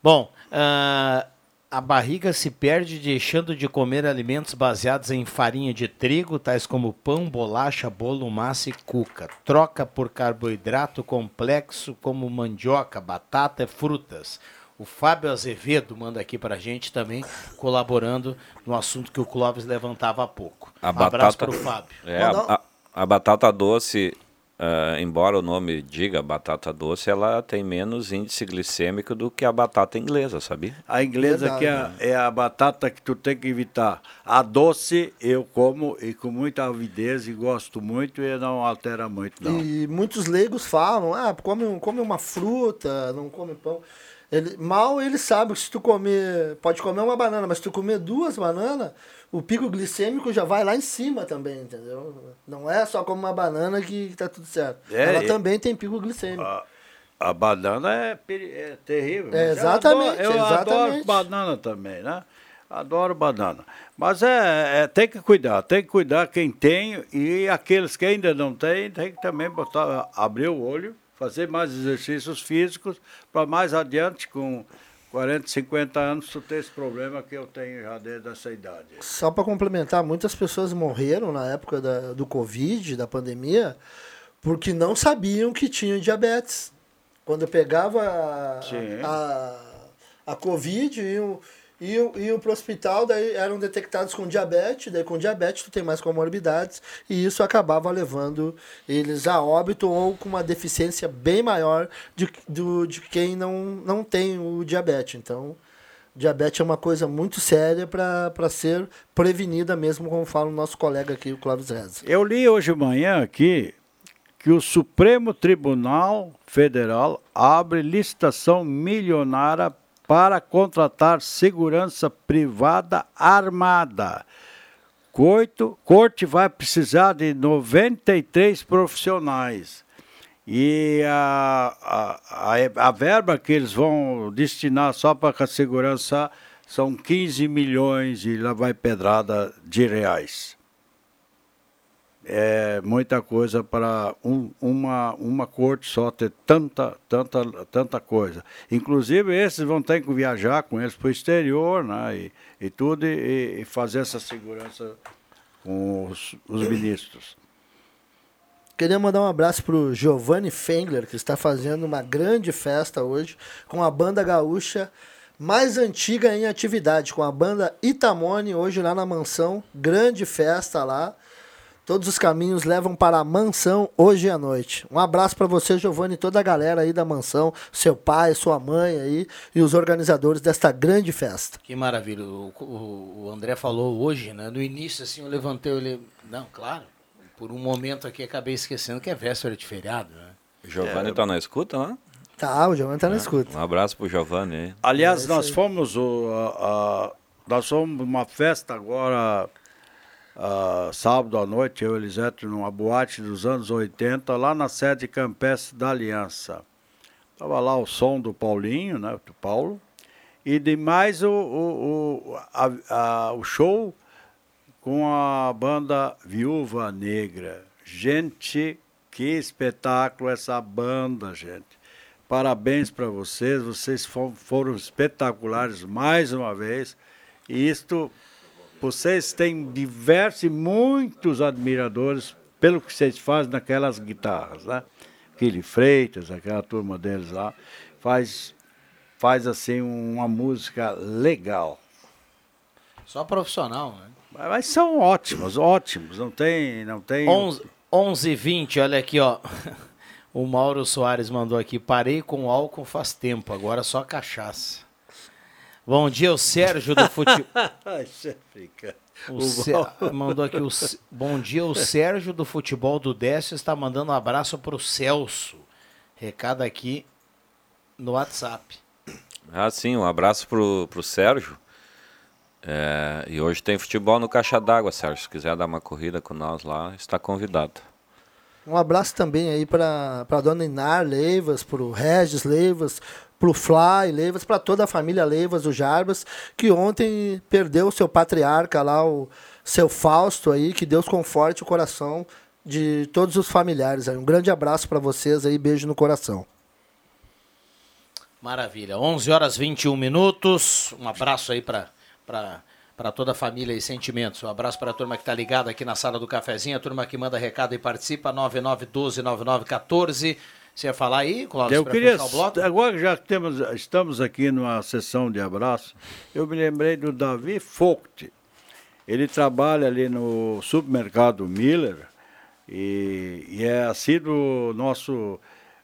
Bom, ah, a barriga se perde deixando de comer alimentos baseados em farinha de trigo, tais como pão, bolacha, bolo, massa e cuca. Troca por carboidrato complexo como mandioca, batata e frutas. O Fábio Azevedo manda aqui pra gente também, colaborando no assunto que o Clóvis levantava há pouco. A um abraço batata, pro Fábio. É, a, a- a batata doce, ah, embora o nome diga batata doce, ela tem menos índice glicêmico do que a batata inglesa, sabia? A inglesa que é, é a batata que tu tem que evitar. A doce eu como e com muita avidez e gosto muito e não altera muito, não. E muitos leigos falam, ah, come, come uma fruta, não come pão. Ele, mal ele sabe que se tu comer, pode comer uma banana, mas se tu comer duas bananas, o pico glicêmico já vai lá em cima também, entendeu? Não é só como uma banana que, que tá tudo certo. É, Ela também tem pico glicêmico. A banana é, é terrível. É, mas eu exatamente, adoro- Eu adoro exatamente. banana também, né? Adoro banana. Mas é, é, tem que cuidar, tem que cuidar quem tem e aqueles que ainda não têm, tem que também botar, abrir o olho, fazer mais exercícios físicos para mais adiante, com 40, 50 anos, tu ter esse problema que eu tenho já desde essa idade. Só para complementar, muitas pessoas morreram na época da- do Covid, da pandemia, porque não sabiam que tinham diabetes. Quando pegava a, a, a Covid, iam, iam, iam para o hospital, daí eram detectados com diabetes, daí com diabetes tu tem mais comorbidades, e isso acabava levando eles a óbito ou com uma deficiência bem maior de, do, de quem não, não tem o diabetes. Então, Diabetes é uma coisa muito séria para ser prevenida mesmo, como fala o nosso colega aqui, o Clóvis Reza. Eu li hoje de manhã aqui que o Supremo Tribunal Federal abre licitação milionária para contratar segurança privada armada. Coito, corte vai precisar de 93 profissionais. E a, a, a, a verba que eles vão destinar só para a segurança são 15 milhões e lá vai pedrada de reais é muita coisa para um, uma, uma corte só ter tanta, tanta, tanta coisa. Inclusive, esses vão ter que viajar com eles para o exterior né, e, e tudo, e, e fazer essa segurança com os, os ministros. Queria mandar um abraço pro Giovanni Fengler, que está fazendo uma grande festa hoje com a banda gaúcha mais antiga em atividade, com a banda Itamone, hoje lá na mansão. Grande festa lá. Todos os caminhos levam para a mansão hoje à noite. Um abraço para você, Giovanni, e toda a galera aí da mansão, seu pai, sua mãe aí e os organizadores desta grande festa. Que maravilha. O, o- o André falou hoje, né? No início, assim, eu levantei, eu olhei. Não, claro. Por um momento aqui acabei esquecendo que é véspera de feriado, né? O Giovanni tá na escuta lá? Tá, o Giovanni tá na escuta. Um abraço pro Giovanni aí. Aliás, É nós aí. fomos o, a, a- nós fomos uma festa agora ah, sábado à noite, eu e Elisete, numa boate dos anos 80, lá na sede campestre da Aliança. Tava lá o som do Paulinho, né, do Paulo, E demais o, o, o, a- a- o show com a banda Viúva Negra. Gente, que espetáculo essa banda, gente. Parabéns para vocês, vocês fo- foram espetaculares mais uma vez. E isto, vocês têm diversos e muitos admiradores pelo que vocês fazem naquelas guitarras, né? Kili Freitas, aquela turma deles lá, faz, faz assim uma música legal. Só profissional, né? Mas são ótimos, ótimos, não tem, não tem. 11, 11 h 20 olha aqui, ó. O Mauro Soares mandou aqui. Parei com álcool faz tempo, agora só cachaça. Bom dia, o Sérgio do futebol. O O mandou aqui o Bom dia, o Sérgio do futebol do Décio está mandando um abraço pro Celso. Recado aqui no WhatsApp. Ah, sim, um abraço pro, pro Sérgio. É, e hoje tem futebol no Caixa d'Água, Sérgio. Se quiser dar uma corrida com nós lá, está convidado. Um abraço também aí para a dona Inar Leivas, para o Regis Leivas, para o Fly Leivas, para toda a família Leivas, o Jarbas, que ontem perdeu o seu patriarca lá, o seu Fausto aí, que Deus conforte o coração de todos os familiares. Aí. Um grande abraço para vocês aí, beijo no coração. Maravilha. 11 horas 21 minutos. Um abraço aí para para toda a família e sentimentos. Um abraço para a turma que está ligada aqui na sala do cafezinho, a turma que manda recado e participa, 9912-9914. Você ia falar aí, Cláudio, Eu queria, agora que já temos, estamos aqui numa sessão de abraço, eu me lembrei do Davi Vogt. Ele trabalha ali no supermercado Miller e, e é assíduo nosso,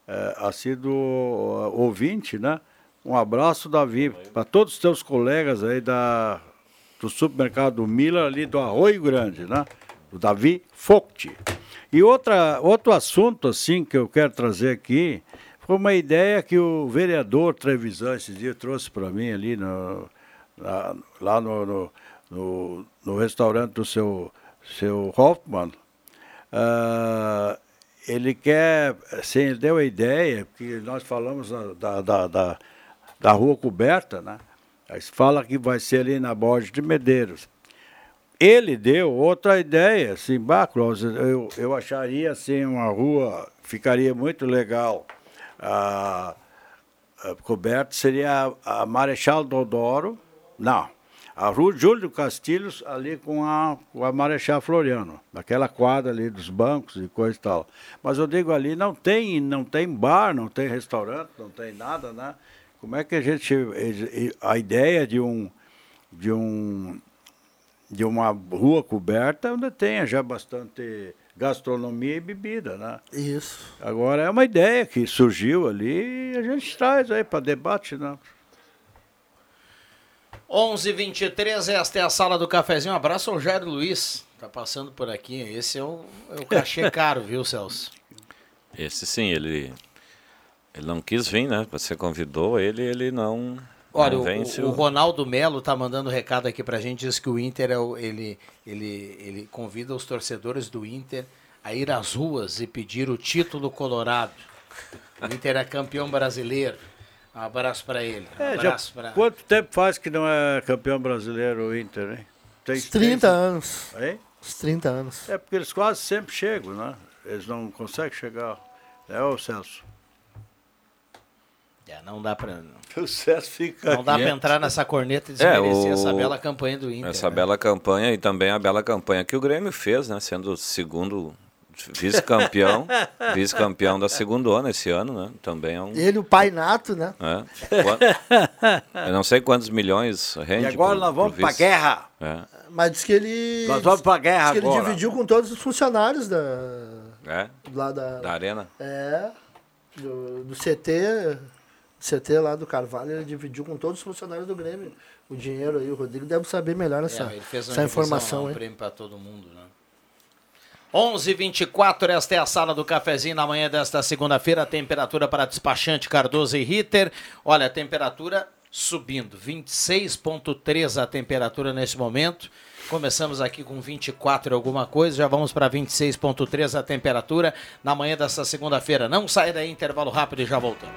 é, assíduo uh, ouvinte, né? Um abraço, Davi, para todos os teus colegas aí da, do supermercado Miller ali do Arroio Grande, né? O Davi Vogt. E outra, outro assunto assim que eu quero trazer aqui foi uma ideia que o vereador Trevisan esse dia trouxe para mim ali no, na- lá no, no, no, no restaurante do seu, seu Hoffman. Ah, ele quer, assim, ele deu a ideia, porque nós falamos da, da, da, da rua coberta, né? Fala que vai ser ali na Borges de Medeiros. Ele deu outra ideia, assim, bah, eu, eu acharia assim uma rua, ficaria muito legal. Ah, ah, coberto seria a, a Marechal Dodoro, não, a rua Júlio Castilhos ali com a, com a Marechal Floriano, naquela quadra ali dos bancos e coisa e tal. Mas eu digo ali, não tem, não tem bar, não tem restaurante, não tem nada, né? Como é que a gente, a ideia de um, de um de uma rua coberta onde tenha já bastante gastronomia e bebida, né? Isso. Agora é uma ideia que surgiu ali e a gente traz aí para debate, né? 11h23, esta é a sala do cafezinho. Um abraço ao Jairo Luiz, tá passando por aqui. Esse é o, é o cachê caro, viu, Celso? Esse sim, ele, ele não quis vir, né? Você convidou ele, ele não. Olha, o, o Ronaldo Melo tá mandando recado aqui pra gente, diz que o Inter é o, ele, ele, ele convida os torcedores do Inter a ir às ruas e pedir o título colorado. O Inter é campeão brasileiro. Um abraço pra ele. Um É, já, abraço pra... quanto tempo faz que não é campeão brasileiro o Inter, hein? Tem, Uns 30 anos. Hein? Uns 30 anos. É porque eles quase sempre chegam, né? Eles não conseguem chegar. É, ô Celso? É, não dá pra... O Celso fica Não dá quieto. entrar nessa corneta e É, desmerecer o- essa bela campanha do Inter. Essa né? bela campanha e também a bela campanha que o Grêmio fez, né? Sendo o segundo vice-campeão, vice-campeão da segunda esse ano, né? Também é um. Ele, o pai nato, né? É. Eu não sei quantos milhões rende. E agora pro- nós vamos vice. guerra. É. Mas diz que ele. Nós vamos pra guerra diz que ele agora. dividiu com todos os funcionários da. É? Lá da. Da arena. É. Do, do CT. CT lá do Carvalho, ele dividiu com todos os funcionários do Grêmio. O dinheiro aí, o Rodrigo deve saber melhor essa, É, ele fez uma essa informação um aí. prêmio para todo mundo, né? 11:24 esta é a sala do cafezinho na manhã desta segunda-feira, temperatura para despachante Cardoso e Ritter. Olha, a temperatura subindo, 26.3 a temperatura nesse momento. Começamos aqui com 24 e alguma coisa, já vamos para 26.3 a temperatura na manhã desta segunda-feira. Não sai daí, intervalo rápido e já voltamos.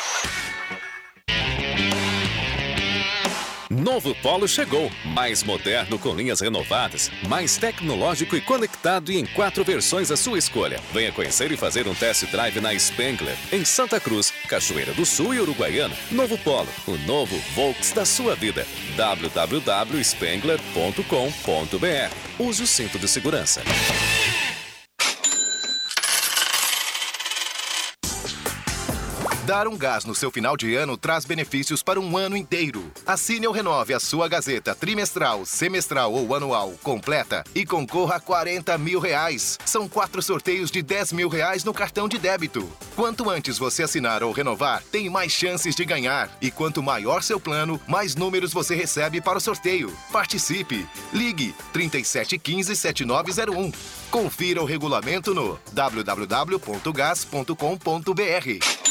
Novo Polo chegou, mais moderno com linhas renovadas, mais tecnológico e conectado e em quatro versões à sua escolha. Venha conhecer e fazer um test drive na Spengler, em Santa Cruz, Cachoeira do Sul e Uruguaiana. Novo Polo, o novo Volks da sua vida. www.spengler.com.br. Use o cinto de segurança. Dar um gás no seu final de ano traz benefícios para um ano inteiro. Assine ou renove a sua Gazeta trimestral, semestral ou anual completa e concorra a 40 mil reais. São quatro sorteios de 10 mil reais no cartão de débito. Quanto antes você assinar ou renovar, tem mais chances de ganhar. E quanto maior seu plano, mais números você recebe para o sorteio. Participe! Ligue 3715 7901. Confira o regulamento no www.gas.com.br.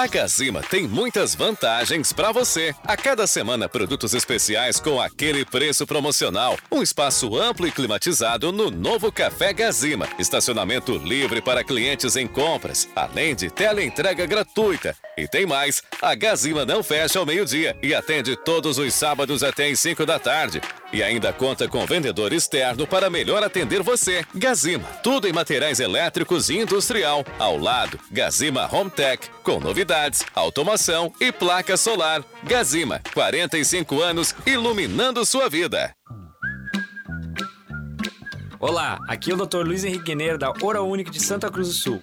A Gazima tem muitas vantagens para você. A cada semana, produtos especiais com aquele preço promocional. Um espaço amplo e climatizado no novo Café Gazima. Estacionamento livre para clientes em compras, além de teleentrega gratuita. E tem mais: a Gazima não fecha ao meio-dia e atende todos os sábados até às 5 da tarde. E ainda conta com vendedor externo para melhor atender você. Gazima, tudo em materiais elétricos e industrial. Ao lado, Gazima Home Tech, com novidades, automação e placa solar. Gazima, 45 anos iluminando sua vida. Olá, aqui é o Dr. Luiz Henrique Guineiro da Oral Unique de Santa Cruz do Sul.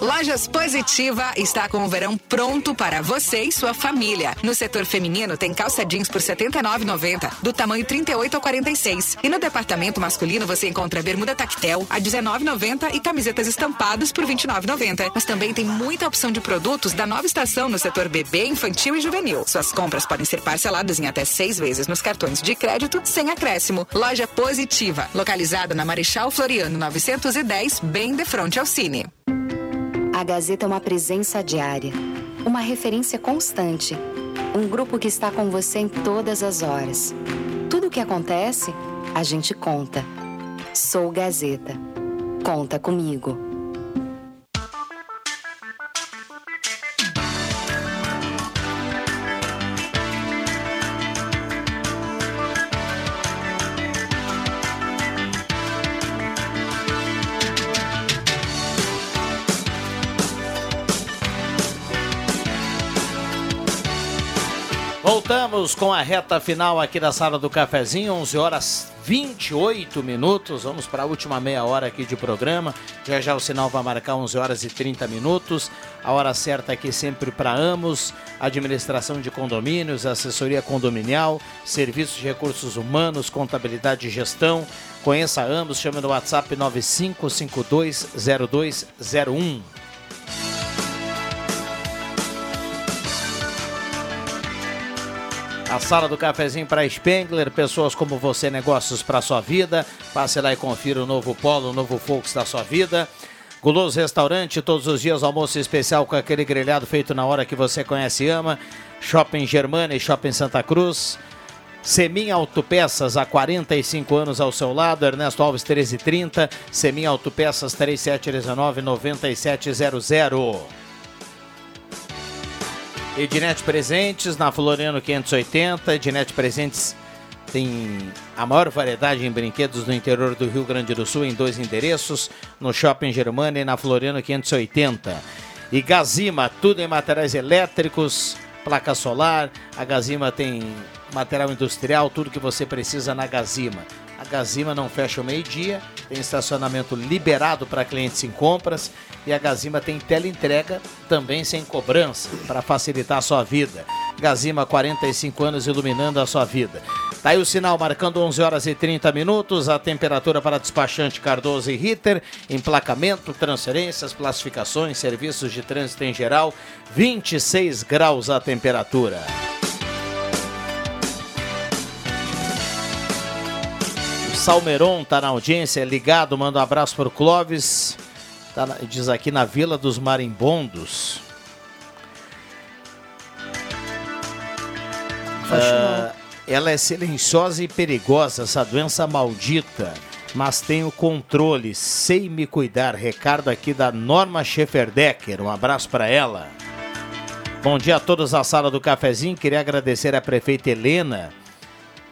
Lojas Positiva está com o verão pronto para você e sua família. No setor feminino tem calça jeans por R$ 79,90, do tamanho 38 ao 46. E no departamento masculino você encontra bermuda tactel a R$ 19,90 e camisetas estampadas por R$ 29,90. Mas também tem muita opção de produtos da nova estação no setor bebê, infantil e juvenil. Suas compras podem ser parceladas em até seis vezes nos cartões de crédito sem acréscimo. Loja Positiva, localizada na Marechal Floriano 910, bem de frente ao Cine. A Gazeta é uma presença diária, uma referência constante, um grupo que está com você em todas as horas. Tudo o que acontece, a gente conta. Sou Gazeta. Conta comigo. Voltamos com a reta final aqui da sala do cafezinho, 11 horas 28 minutos. Vamos para a última meia hora aqui de programa. Já já o sinal vai marcar 11 horas e 30 minutos. A hora certa aqui sempre para Amos, administração de condomínios, assessoria condominial, serviços de recursos humanos, contabilidade e gestão. Conheça Amos, chame no WhatsApp 95520201. A sala do cafezinho para Spengler, pessoas como você, negócios para sua vida. Passe lá e confira o novo Polo, o novo Focus da sua vida. Guloso Restaurante, todos os dias almoço especial com aquele grelhado feito na hora que você conhece e ama. Shopping Germana e Shopping Santa Cruz. Semin Autopeças, há 45 anos ao seu lado. Ernesto Alves 1330. Semin Autopeças 3719-9700. Ednet Presentes na Floriano 580. Ednet Presentes tem a maior variedade em brinquedos no interior do Rio Grande do Sul em dois endereços, no Shopping Germana e na Floriano 580. E Gazima, tudo em materiais elétricos, placa solar. A Gazima tem material industrial, tudo que você precisa na Gazima. Gazima não fecha o meio-dia, tem estacionamento liberado para clientes em compras e a Gazima tem teleentrega também sem cobrança para facilitar a sua vida. Gazima, 45 anos iluminando a sua vida. Tá aí o sinal marcando 11 horas e 30 minutos, a temperatura para despachante Cardoso e Ritter, emplacamento, transferências, classificações, serviços de trânsito em geral, 26 graus a temperatura. Salmeron tá na audiência, ligado, manda um abraço para o Clóvis, tá na- diz aqui na Vila dos Marimbondos. Ah, ela é silenciosa e perigosa, essa doença maldita. Mas tenho controle, sei me cuidar. Recado aqui da Norma Schefferdecker. Um abraço para ela. Bom dia a todos da sala do cafezinho. Queria agradecer à prefeita Helena,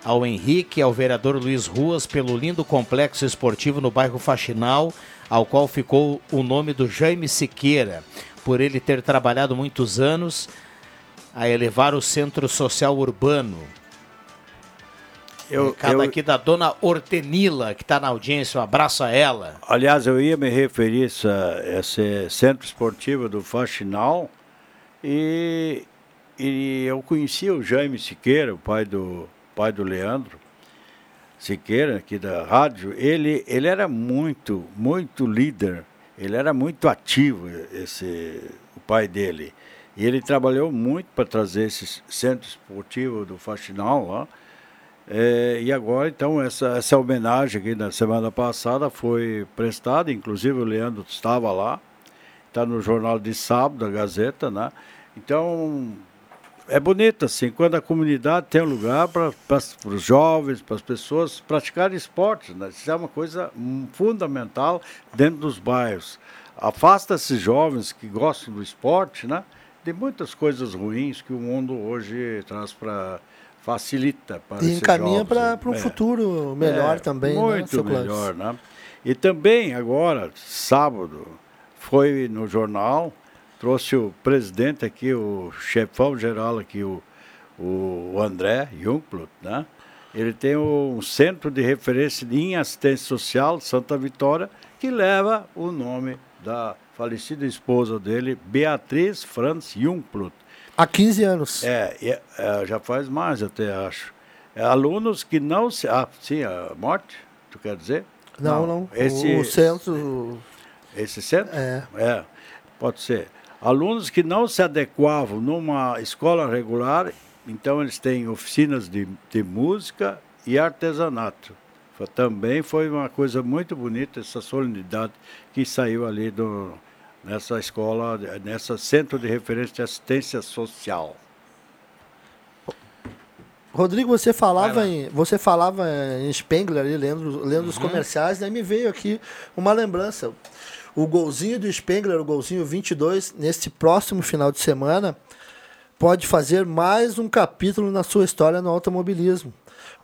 ao Henrique e ao vereador Luiz Ruas pelo lindo complexo esportivo no bairro Faxinal, ao qual ficou o nome do Jaime Siqueira, por ele ter trabalhado muitos anos a elevar o centro social urbano. Eu- Recado eu- aqui da dona Hortenila, que está na audiência, um abraço a ela. Aliás, eu ia me referir a esse centro esportivo do Faxinal e, e eu conhecia o Jaime Siqueira, o pai do, pai do Leandro Siqueira, aqui da rádio. Ele, ele era muito, muito líder, ele era muito ativo, esse, o pai dele. E ele trabalhou muito para trazer esse centro esportivo do Faxinal lá. É, e agora, então, essa, essa homenagem aqui na semana passada foi prestada, inclusive o Leandro estava lá, está no jornal de sábado, da Gazeta, né? Então, é bonito assim, quando a comunidade tem um lugar para os jovens, para as pessoas praticarem esportes, né? Isso é uma coisa hum, fundamental dentro dos bairros. Afasta esses jovens que gostam do esporte, né? De muitas coisas ruins que o mundo hoje traz para facilita para E encaminha para né? um É. futuro melhor É, também, né, Muito Clóvis? melhor, né? E também agora, sábado, foi no jornal, trouxe o presidente aqui, o chefão geral aqui, o, o André Jungplut, né? Ele tem um centro de referência em assistência social, Santa Vitória, que leva o nome da falecida esposa dele, Beatriz Franz Jungplut. Há 15 anos. É, é, é, já faz mais até, acho. É, alunos que não se... Ah, sim, a morte, tu quer dizer? Não, não. Esse, O centro... Esse centro? É. É, pode ser. Alunos que não se adequavam numa escola regular, então eles têm oficinas de, de música e artesanato. Foi- Também foi uma coisa muito bonita essa solenidade que saiu ali do, nessa escola, nessa centro de referência de assistência social. Rodrigo, você falava em você falava em Spengler ali, lendo, lendo os Uhum. comerciais, daí me veio aqui uma lembrança. O golzinho do Spengler, o golzinho 22, nesse próximo final de semana, pode fazer mais um capítulo na sua história no automobilismo,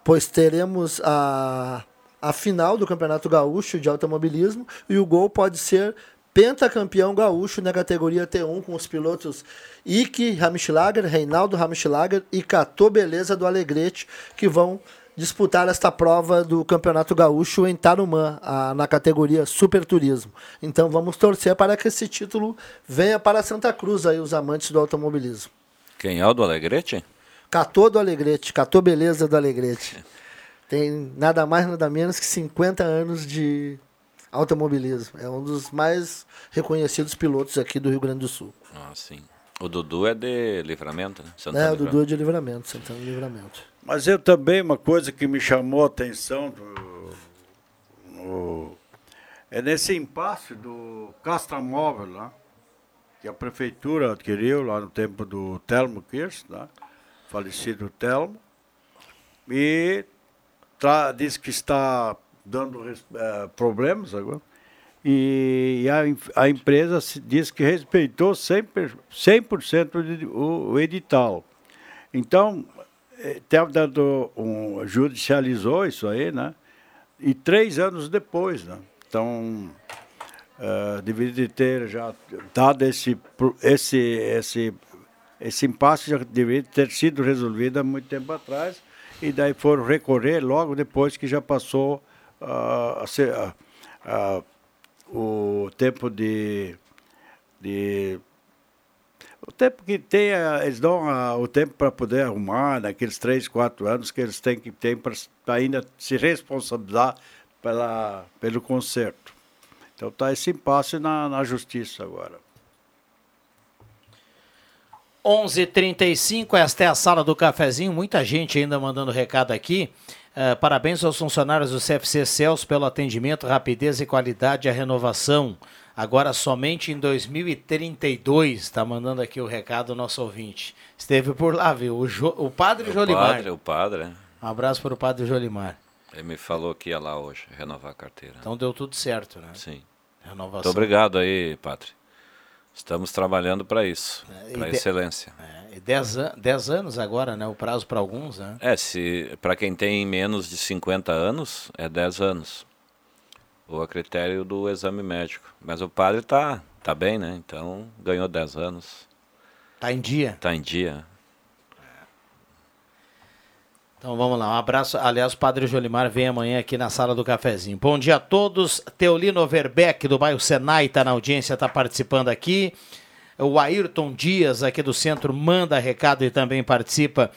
pois teremos a, a final do Campeonato Gaúcho de Automobilismo e o gol pode ser pentacampeão gaúcho na categoria T1 com os pilotos Ike Ramschlager, Reinaldo Ramschlager e Catô Beleza do Alegrete, que vão disputar esta prova do Campeonato Gaúcho em Tarumã, a- na categoria Super Turismo. Então vamos torcer para que esse título venha para Santa Cruz aí os amantes do automobilismo. Quem é o do Alegrete? Catô do Alegrete, Catô Beleza do Alegrete. Tem nada mais, nada menos que 50 anos de automobilismo. É um dos mais reconhecidos pilotos aqui do Rio Grande do Sul. Ah, sim. O Dudu é de livramento, né? Santana é, o Dudu é de livramento, Santana de livramento. Mas eu também, uma coisa que me chamou a atenção é nesse impasse do Castramóvel lá, que a prefeitura adquiriu lá no tempo do Telmo Kirst, né? falecido Telmo, e diz que está dando uh, problemas agora. E a, a empresa diz que respeitou 100%, 100 o, o edital. Então, eh, dado um, judicializou isso aí, né? E três anos depois, né? Então, uh, deveria ter já dado esse, esse, esse, esse impasse, já deveria ter sido resolvido há muito tempo atrás, e daí foram recorrer logo depois que já passou uh, a ser. Uh, o tempo de, de o tempo que tem, eles dão a, o tempo para poder arrumar, naqueles três, quatro anos que eles têm que ter para ainda se responsabilizar pela, pelo conserto. Então está esse impasse na, na justiça agora. 11:35 esta é a sala do cafezinho. Muita gente ainda mandando recado aqui. Uh, parabéns aos funcionários do CFC Cels pelo atendimento, rapidez e qualidade a renovação. Agora somente em 2032, está mandando aqui o recado o nosso ouvinte. Esteve por lá, viu? O, jo, o padre o Jolimar. Padre, o padre, é. Um abraço para o padre Jolimar. Ele me falou que ia lá hoje renovar a carteira. Então deu tudo certo, né? Sim. Renovação. Muito obrigado aí, padre. Estamos trabalhando para isso, é, para excelência. É, dez, an dez anos agora, né? O prazo para alguns, né? É, se para quem tem menos de 50 anos, é 10 anos. Ou a critério do exame médico. Mas o padre tá, tá bem, né? Então ganhou 10 anos. Tá em dia? Tá em dia. Então vamos lá, um abraço. Aliás, o Padre Jolimar vem amanhã aqui na sala do cafezinho. Bom dia a todos. Teolino Verbeck, do bairro Senai, está na audiência, está participando aqui. O Ayrton Dias, aqui do centro, manda recado e também participa.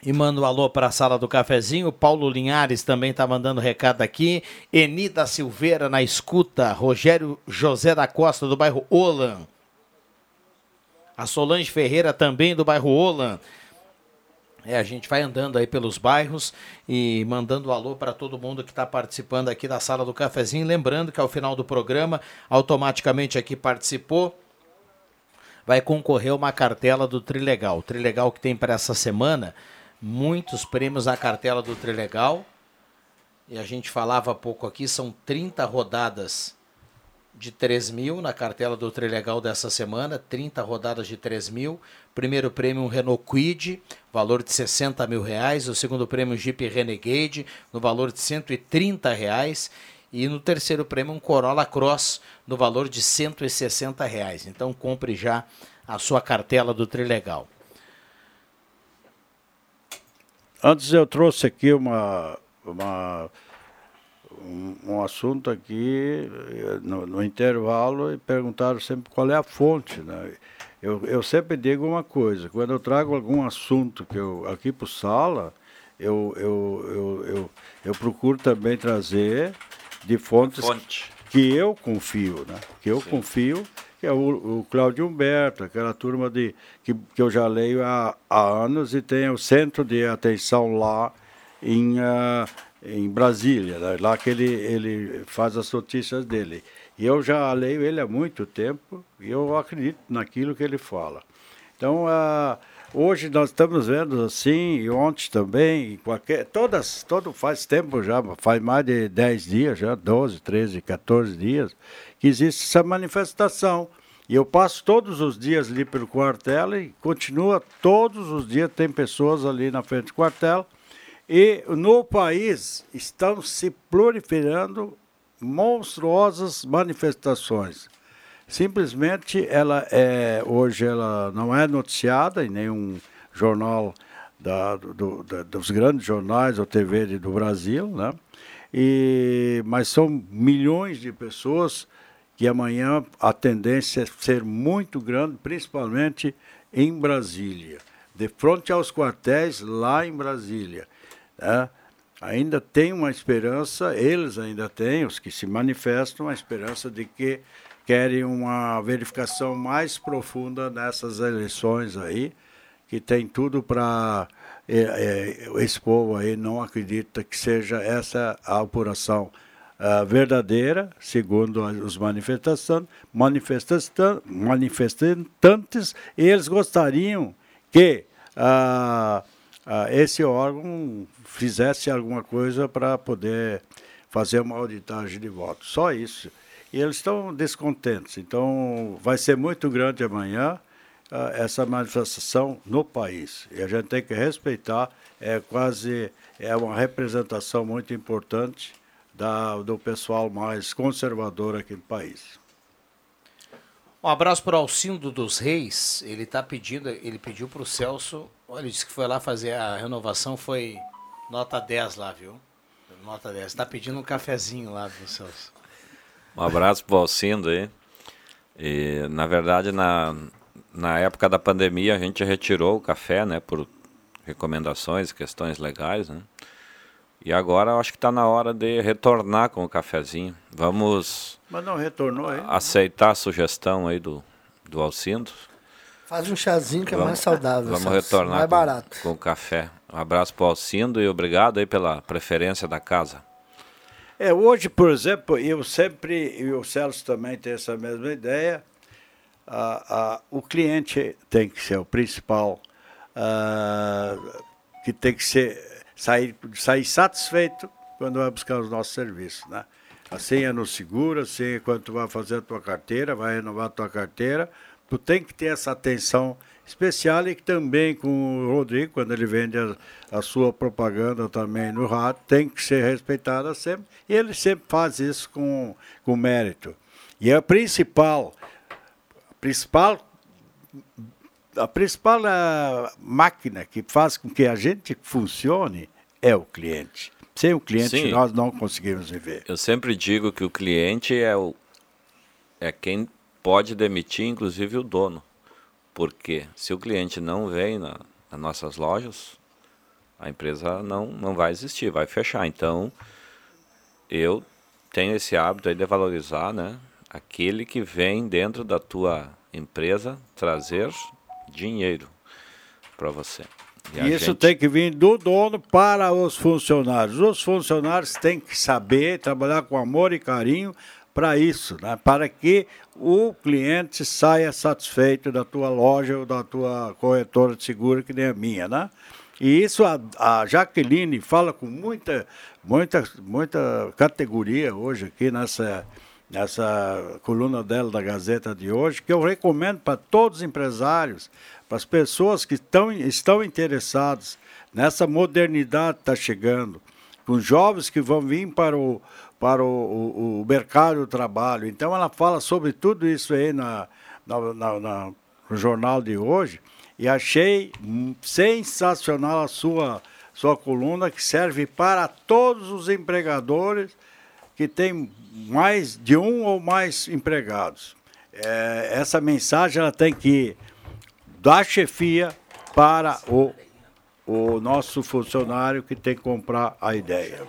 E manda um alô para a sala do cafezinho. Paulo Linhares também está mandando recado aqui. Enida Silveira na escuta. Rogério José da Costa, do bairro Olan. A Solange Ferreira também do bairro Olan. É, a gente vai andando aí pelos bairros e mandando alô para todo mundo que está participando aqui da sala do cafezinho. Lembrando que ao final do programa, automaticamente aqui participou, vai concorrer uma cartela do Trilegal. O Trilegal que tem para essa semana muitos prêmios à cartela do Trilegal. E a gente falava há pouco aqui, são 30 rodadas de 3 mil na cartela do Trilegal dessa semana, 30 rodadas de 3 mil. Primeiro prêmio um Renault Quid, valor de 60 mil reais. O segundo prêmio um Jeep Renegade, no valor de 130 reais. E no terceiro prêmio um Corolla Cross, no valor de 160 reais. Então compre já a sua cartela do Trilegal. Antes eu trouxe aqui uma, uma um, um assunto aqui eh, no, no, intervalo e perguntaram sempre qual é a fonte. Né? Eu, eu sempre digo uma coisa, quando eu trago algum assunto que eu, aqui para o sala, eu, eu, eu, eu, eu, procuro também trazer de fontes fonte. que eu confio, né? que eu Sim. confio, que é o, o Cláudio Humberto, aquela turma de, que, que eu já leio há, há anos e tem o centro de atenção lá em, uh, em Brasília, né? lá que ele, ele faz as notícias dele. E eu já leio ele há muito tempo e eu acredito naquilo que ele fala. Então, uh, hoje nós estamos vendo assim, e ontem também, qualquer, todas, todo faz tempo já, faz mais de 10 dias já, 12, 13, 14 dias, que existe essa manifestação. E eu passo todos os dias ali pelo quartel e continua todos os dias, tem pessoas ali na frente do quartel e no país estão se proliferando monstruosas manifestações. Simplesmente ela é hoje ela não é noticiada em nenhum jornal da, do, da, dos grandes jornais ou TV do Brasil, né? E, mas são milhões de pessoas que amanhã a tendência é ser muito grande, principalmente em Brasília, de frente aos quartéis lá em Brasília. Né? Ainda tem uma esperança, eles ainda têm, os que se manifestam, a esperança de que querem uma verificação mais profunda nessas eleições aí, que tem tudo para é, é, esse povo aí não acredita que seja essa a apuração uh, verdadeira, segundo os manifestantes, manifestantes, eles gostariam que uh, uh, esse órgão fizesse alguma coisa para poder fazer uma auditagem de votos. Só isso. E eles estão descontentes. Então, vai ser muito grande amanhã essa manifestação no país. E a gente tem que respeitar, é quase é uma representação muito importante da, do pessoal mais conservador aqui no país. Um abraço para o Alcindo dos Reis. Ele está pedindo, ele pediu para o Celso. Olha, ele disse que foi lá fazer a renovação, foi nota 10 lá, viu? Nota 10. Está pedindo um cafezinho lá do Celso. Um abraço para o Alcindo aí. E, na verdade, na, na época da pandemia, a gente retirou o café, né, por recomendações, questões legais, né? E agora eu acho que está na hora de retornar com o cafezinho. Vamos. Mas não retornou aí? Aceitar a sugestão aí do, do Alcindo. Faz um chazinho que vamos, é mais saudável. Vamos retornar mais com, barato. com o café. Um abraço para o Alcindo e obrigado aí pela preferência da casa. É, hoje, por exemplo, eu sempre, e o Celso também tem essa mesma ideia, a, a, o cliente tem que ser o principal, uh, que tem que ser sair, sair satisfeito quando vai buscar os nossos serviços, né? Assim é no seguro, assim é quando tu vai fazer a tua carteira, vai renovar a tua carteira, tu tem que ter essa atenção especial e que também com o Rodrigo, quando ele vende a, a, sua propaganda também no rádio, tem que ser respeitada sempre, e ele sempre faz isso com, com mérito. E a principal, a principal a principal uh, máquina que faz com que a gente funcione é o cliente. Sem o cliente Sim. nós não conseguimos viver. Eu sempre digo que o cliente é o é quem pode demitir, inclusive o dono. Porque se o cliente não vem na, nas nossas lojas, a empresa não, não vai existir, vai fechar. Então, eu tenho esse hábito aí de valorizar, né? Aquele que vem dentro da tua empresa trazer dinheiro para você. E Isso gente... tem que vir do dono para os funcionários. Os funcionários têm que saber trabalhar com amor e carinho para isso, né? para que o cliente saia satisfeito da tua loja ou da tua corretora de seguro, que nem a minha. Né? E isso a, a Jaqueline fala com muita, muita, muita categoria hoje aqui nessa, nessa coluna dela da Gazeta de hoje, que eu recomendo para todos os empresários, para as pessoas que estão, estão interessadas nessa modernidade que está chegando, com jovens que vão vir para o, para o, o, o, mercado do trabalho. Então ela fala sobre tudo isso aí na, na, na, na no jornal de hoje e achei sensacional a sua, sua coluna que serve para todos os empregadores que têm mais de um ou mais empregados. É, essa mensagem ela tem que ir da chefia para o, o nosso funcionário que tem que comprar a ideia.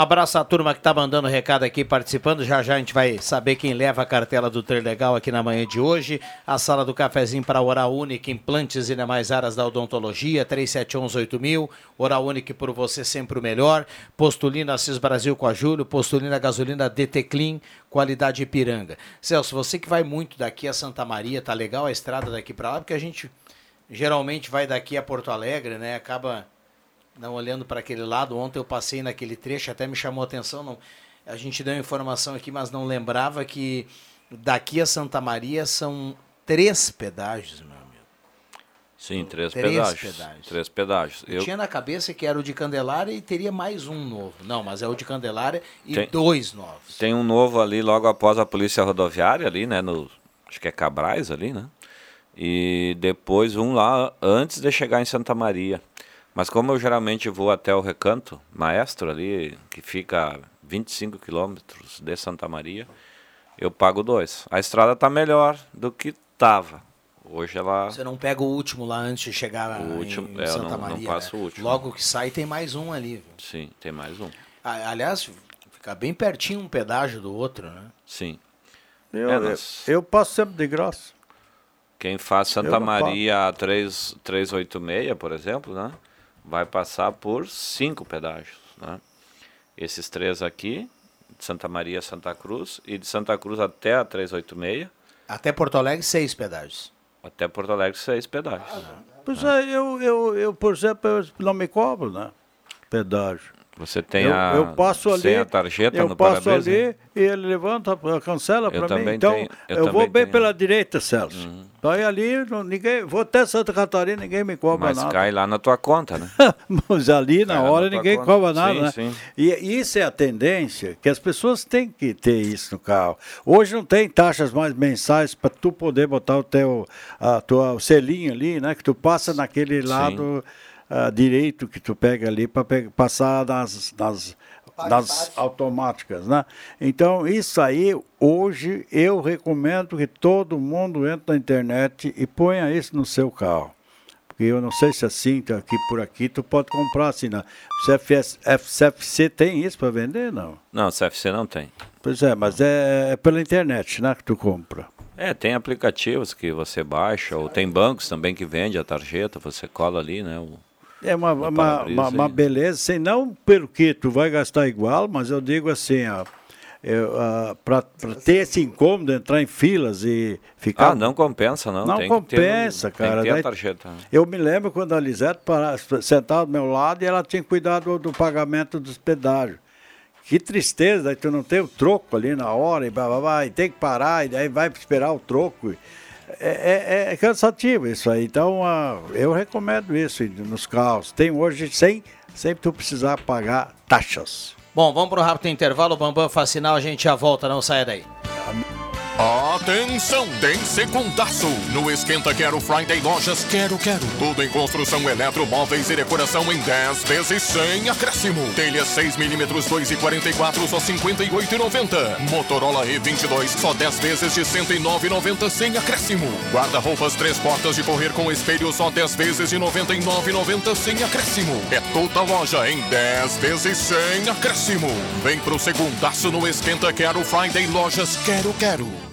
Abraço à turma que está mandando recado aqui, participando. Já já a gente vai saber quem leva a cartela do Legal aqui na manhã de hoje. A sala do cafezinho para Oral Única, implantes e demais áreas da odontologia, 37118000. Oral Única por você sempre o melhor. Postulina Assis Brasil com a Júlio, Postulina Gasolina DT Clean, qualidade Ipiranga. Celso, você que vai muito daqui a Santa Maria, tá legal a estrada daqui para lá, porque a gente geralmente vai daqui a Porto Alegre, né? Acaba não olhando para aquele lado. Ontem eu passei naquele trecho, até me chamou a atenção. Não, a gente deu informação aqui, mas não lembrava que daqui a Santa Maria são três pedágios, meu amigo. Sim, três, três pedágios. pedágios. Três pedágios. Eu, eu, tinha na cabeça que era o de Candelária e teria mais um novo. Não, mas é o de Candelária e tem, dois novos. Tem um novo ali logo após a polícia rodoviária ali, né? No, acho que é Cabrais ali, né? E depois um lá antes de chegar em Santa Maria. Mas como eu geralmente vou até o Recanto Maestro ali, que fica a 25 quilômetros de Santa Maria, eu pago dois. A estrada está melhor do que estava. Hoje ela. Você não pega o último lá antes de chegar o último, em, é, Santa não, Maria. Não passo né? o último. Logo que sai tem mais um ali. Viu? Sim, tem mais um. Aliás, fica bem pertinho um pedágio do outro, né? Sim. Eu, É, eu, nós- eu passo sempre de graça. Quem faz Santa Maria 3, 386, por exemplo, né? Vai passar por cinco pedágios, né? Esses três aqui, de Santa Maria a Santa Cruz, e de Santa Cruz até a 386, Até Porto Alegre, seis pedágios. até Porto Alegre, seis pedágios. Pois é, eu, eu, eu, por exemplo, eu não me cobro, né? Pedágio. Você tem eu, a, eu passo ali, a tarjeta eu no passo para-brisa? ali e ele levanta, cancela para mim. Então, tenho- eu eu, vou bem tenho. Uhum. pela direita, Celso. Daí ali, não- ninguém, vou até Santa Catarina, ninguém me cobra Mas nada. cai lá na tua conta, né? Mas ali na Cai hora na ninguém conta. cobra nada, Sim, né? sim. E isso é a tendência, que as pessoas têm que ter isso no carro. Hoje não tem taxas mais mensais para tu poder botar o teu a tua o selinho ali, né? Que tu passa naquele lado ah, direito que tu pega ali para passar nas, nas, nas automáticas, né? Então isso aí hoje eu recomendo que todo mundo entre na internet e ponha isso no seu carro. Porque eu não sei se assim, que aqui por aqui, tu pode comprar assim. Na CFS, CFC tem isso para vender, não? Não, CFC não tem. Pois é, mas é, é pela internet, né, que tu compra. É, tem aplicativos que você baixa, ou tem bancos também que vende a tarjeta, você cola ali, né? o- É uma, uma, uma, uma aí. beleza, assim, não pelo que tu vai gastar igual, mas eu digo assim, ó, para ter esse incômodo, entrar em filas e ficar... Ah, não compensa, não. Não tem que ter compensa, tem que cara. ter a Daí- tarjeta. Eu me lembro quando a Lisete para, sentada do meu lado e ela tinha cuidado do, pagamento dos pedágios. Que tristeza, daí tu não tem o troco ali na hora e, blá, blá, blá, e tem que parar e daí vai esperar o troco. É, é- é cansativo isso aí. Então, ah, eu recomendo isso nos carros. Tem hoje sem, sem tu precisar pagar taxas. Bom, vamos para um rápido intervalo. O Bambam faz sinal, a gente já volta, não saia daí. Atenção, tem segundaço. No Esquenta Quero Friday Lojas Quero Quero. Tudo em construção eletromóveis e decoração em 10 vezes sem acréscimo. Telha 6mm 2,44 só 58,90. Motorola E22 só 10 vezes de 109,90 sem acréscimo. Guarda-roupas três portas de correr com espelho só 10 vezes de 99,90 sem acréscimo. É toda loja em 10 vezes sem acréscimo. Vem pro segundaço no Esquenta Quero Friday Lojas Quero Quero.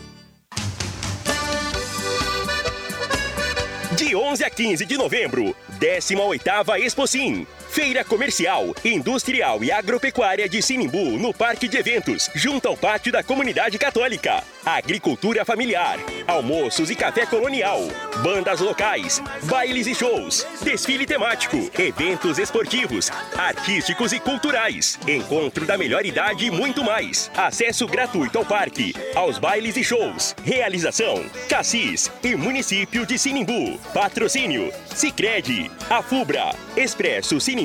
De 11 a 15 de novembro, 18ª Expo Sim. Feira Comercial, Industrial e Agropecuária de Sinimbu, no Parque de Eventos, junto ao Pátio da Comunidade Católica. Agricultura familiar, almoços e café colonial, bandas locais, bailes e shows, desfile temático, eventos esportivos, artísticos e culturais, encontro da melhor idade e muito mais. Acesso gratuito ao parque, aos bailes e shows. Realização: Cassis e Município de Sinimbu. Patrocínio: Sicredi, Afubra, Expresso Sinimbu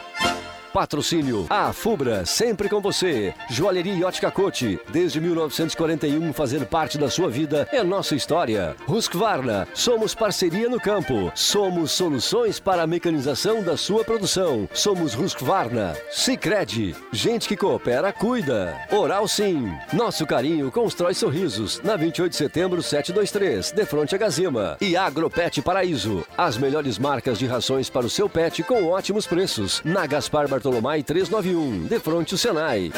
Patrocínio A Fubra, sempre com você. Joalheria e Ótica Cote, desde 1941 fazer parte da sua vida é nossa história. Husqvarna, somos parceria no campo. Somos soluções para a mecanização da sua produção. Somos Husqvarna. Sicredi, gente que coopera cuida. Oral Sim, nosso carinho constrói sorrisos. Na 28 de setembro 723, de frente a Gazima. E Agropet Paraíso, as melhores marcas de rações para o seu pet com ótimos preços. Na Gaspar Bartolomai 391, de frente ao Senai.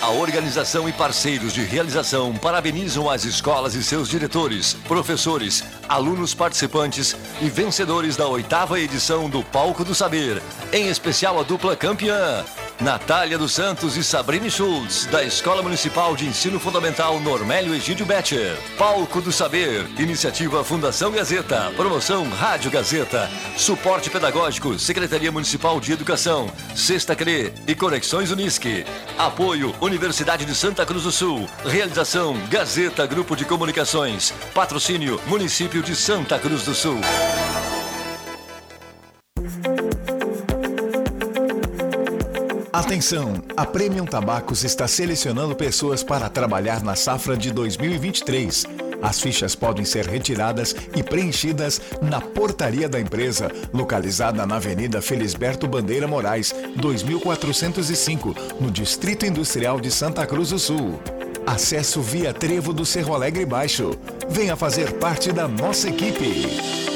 A organização e parceiros de realização parabenizam as escolas e seus diretores, professores, alunos participantes e vencedores da oitava edição do Palco do Saber. Em especial a dupla campeã, Natália dos Santos e Sabrine Schultz, da Escola Municipal de Ensino Fundamental Normélio Egídio Betcher. Palco do Saber, iniciativa Fundação Gazeta, promoção Rádio Gazeta, suporte pedagógico, Secretaria Municipal de Educação, Sexta CRE e Conexões Unisque. Apoio Universidade de Santa Cruz do Sul. Realização Gazeta Grupo de Comunicações. Patrocínio Município de Santa Cruz do Sul. Atenção! A Premium Tabacos está selecionando pessoas para trabalhar na safra de 2023. As fichas podem ser retiradas e preenchidas na portaria da empresa, localizada na Avenida Felisberto Bandeira Moraes, 2405, no Distrito Industrial de Santa Cruz do Sul. Acesso via Trevo do Cerro Alegre Baixo. Venha fazer parte da nossa equipe.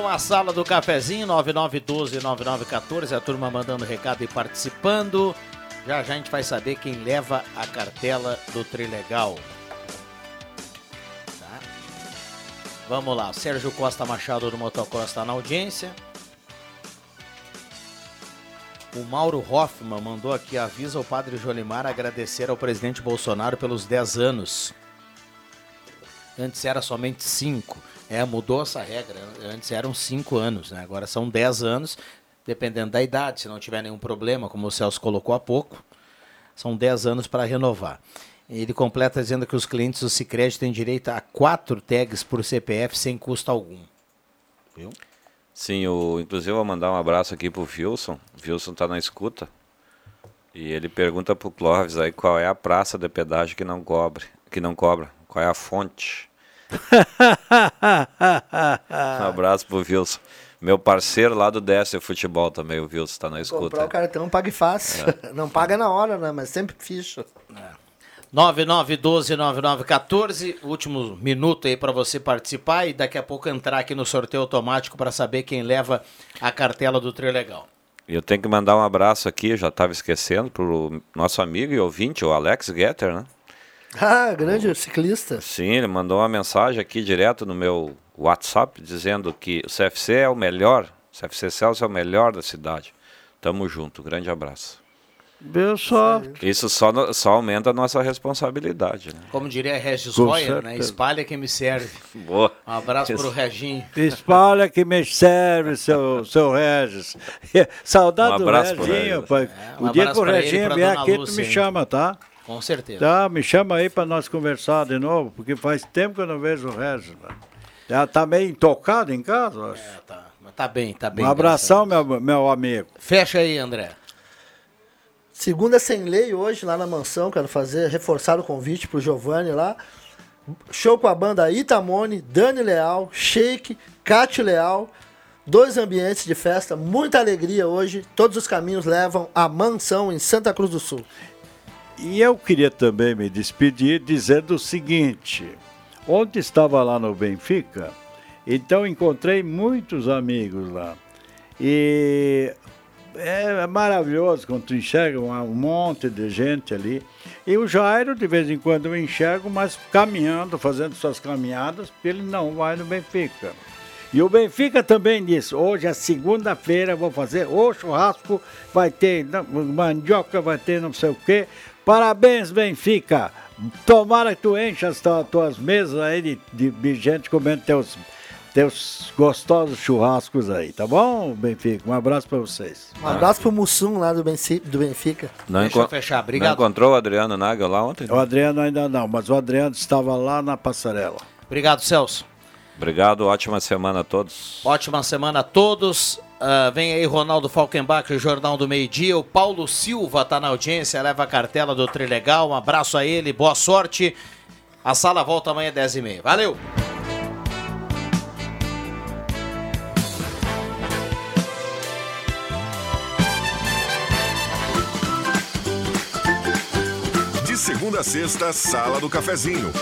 Com a sala do cafezinho 9912-9914. A turma mandando recado e participando. Já já a gente vai saber quem leva a cartela do Trilegal. Tá? Vamos lá. Sérgio Costa Machado do Motocross está na audiência. O Mauro Hoffman mandou aqui, avisa o padre Jolimar agradecer ao presidente Bolsonaro pelos 10 anos. Antes era somente 5. É, mudou essa regra. Antes eram 5 anos, né? Agora são 10 anos, dependendo da idade. Se não tiver nenhum problema, como o Celso colocou há pouco, são 10 anos para renovar. Ele completa dizendo que os clientes do Sicredi têm direito a 4 tags por CPF sem custo algum. Viu? Sim, o, inclusive eu vou mandar um abraço aqui pro Wilson. O Wilson tá na escuta. E ele pergunta pro Clóvis aí qual é a praça de pedágio que não cobre, que não cobra. Qual é a fonte? Um abraço pro Wilson. Meu parceiro lá do DS Futebol também, o Wilson tá na escuta. Comprar o cartão pague fácil. Não paga na hora, né? Mas sempre ficha. 9912-9914, último minuto aí para você participar e daqui a pouco entrar aqui no sorteio automático para saber quem leva a cartela do Trilegal. E eu tenho que mandar um abraço aqui, já estava esquecendo, pro nosso amigo e ouvinte, o Alex Getter, né? Ah, grande ciclista. Sim, ele mandou uma mensagem aqui direto no meu WhatsApp dizendo que o CFC é o melhor, o CFC Celso é o melhor da cidade. Tamo junto, grande abraço. Eu só. Isso só, só aumenta a nossa responsabilidade, né? Como diria Regis Com Royer, né? Espalha quem me serve. Boa. Um abraço Isso. pro Reginho. Espalha que me serve, seu, seu Regis. Saudade Um do Reginho, Regis. pai. um o dia que o Reginho vier aqui, tu me hein? chama, tá? Com certeza. Tá, me chama aí pra nós conversar de novo, porque faz tempo que eu não vejo o Regis. Já tá meio intocado em casa, eu acho. Mas tá bem, tá bem. um abração, meu, meu amigo. Fecha aí, André. Segunda sem lei hoje lá na mansão, quero fazer, reforçar o convite pro Giovanni lá. Show com a banda Itamone, Dani Leal, Shake, Cate Leal. Dois ambientes de festa, muita alegria hoje. Todos os caminhos levam à mansão em Santa Cruz do Sul. E eu queria também me despedir dizendo o seguinte: ontem estava lá no Benfica, então encontrei muitos amigos lá. E é maravilhoso quando tu enxerga um monte de gente ali. E o Jairo, de vez em quando, eu enxergo, mas caminhando, fazendo suas caminhadas, porque ele não vai no Benfica. E o Benfica também disse, hoje é segunda-feira, vou fazer o churrasco, vai ter mandioca, vai ter não sei o quê. Parabéns, Benfica! Tomara que tu encha as tua- tuas mesas aí de, de- de gente comendo teus, teus gostosos churrascos aí, tá bom, Benfica? Um abraço pra vocês. Um abraço pro Mussum lá do Benci- do Benfica. Não, Deixa eu fechar, não obrigado. encontrou o Adriano Nagel lá ontem? O Adriano ainda não, mas o Adriano estava lá na passarela. Obrigado, Celso. Obrigado, ótima semana a todos. Ótima semana a todos. Ah, vem aí Ronaldo Falkenbach, o Jornal do Meio Dia. O Paulo Silva tá na audiência, leva a cartela do Trilegal. Um abraço a ele, boa sorte. A sala volta amanhã às 10h30. Valeu! De segunda a sexta, Sala do Cafezinho.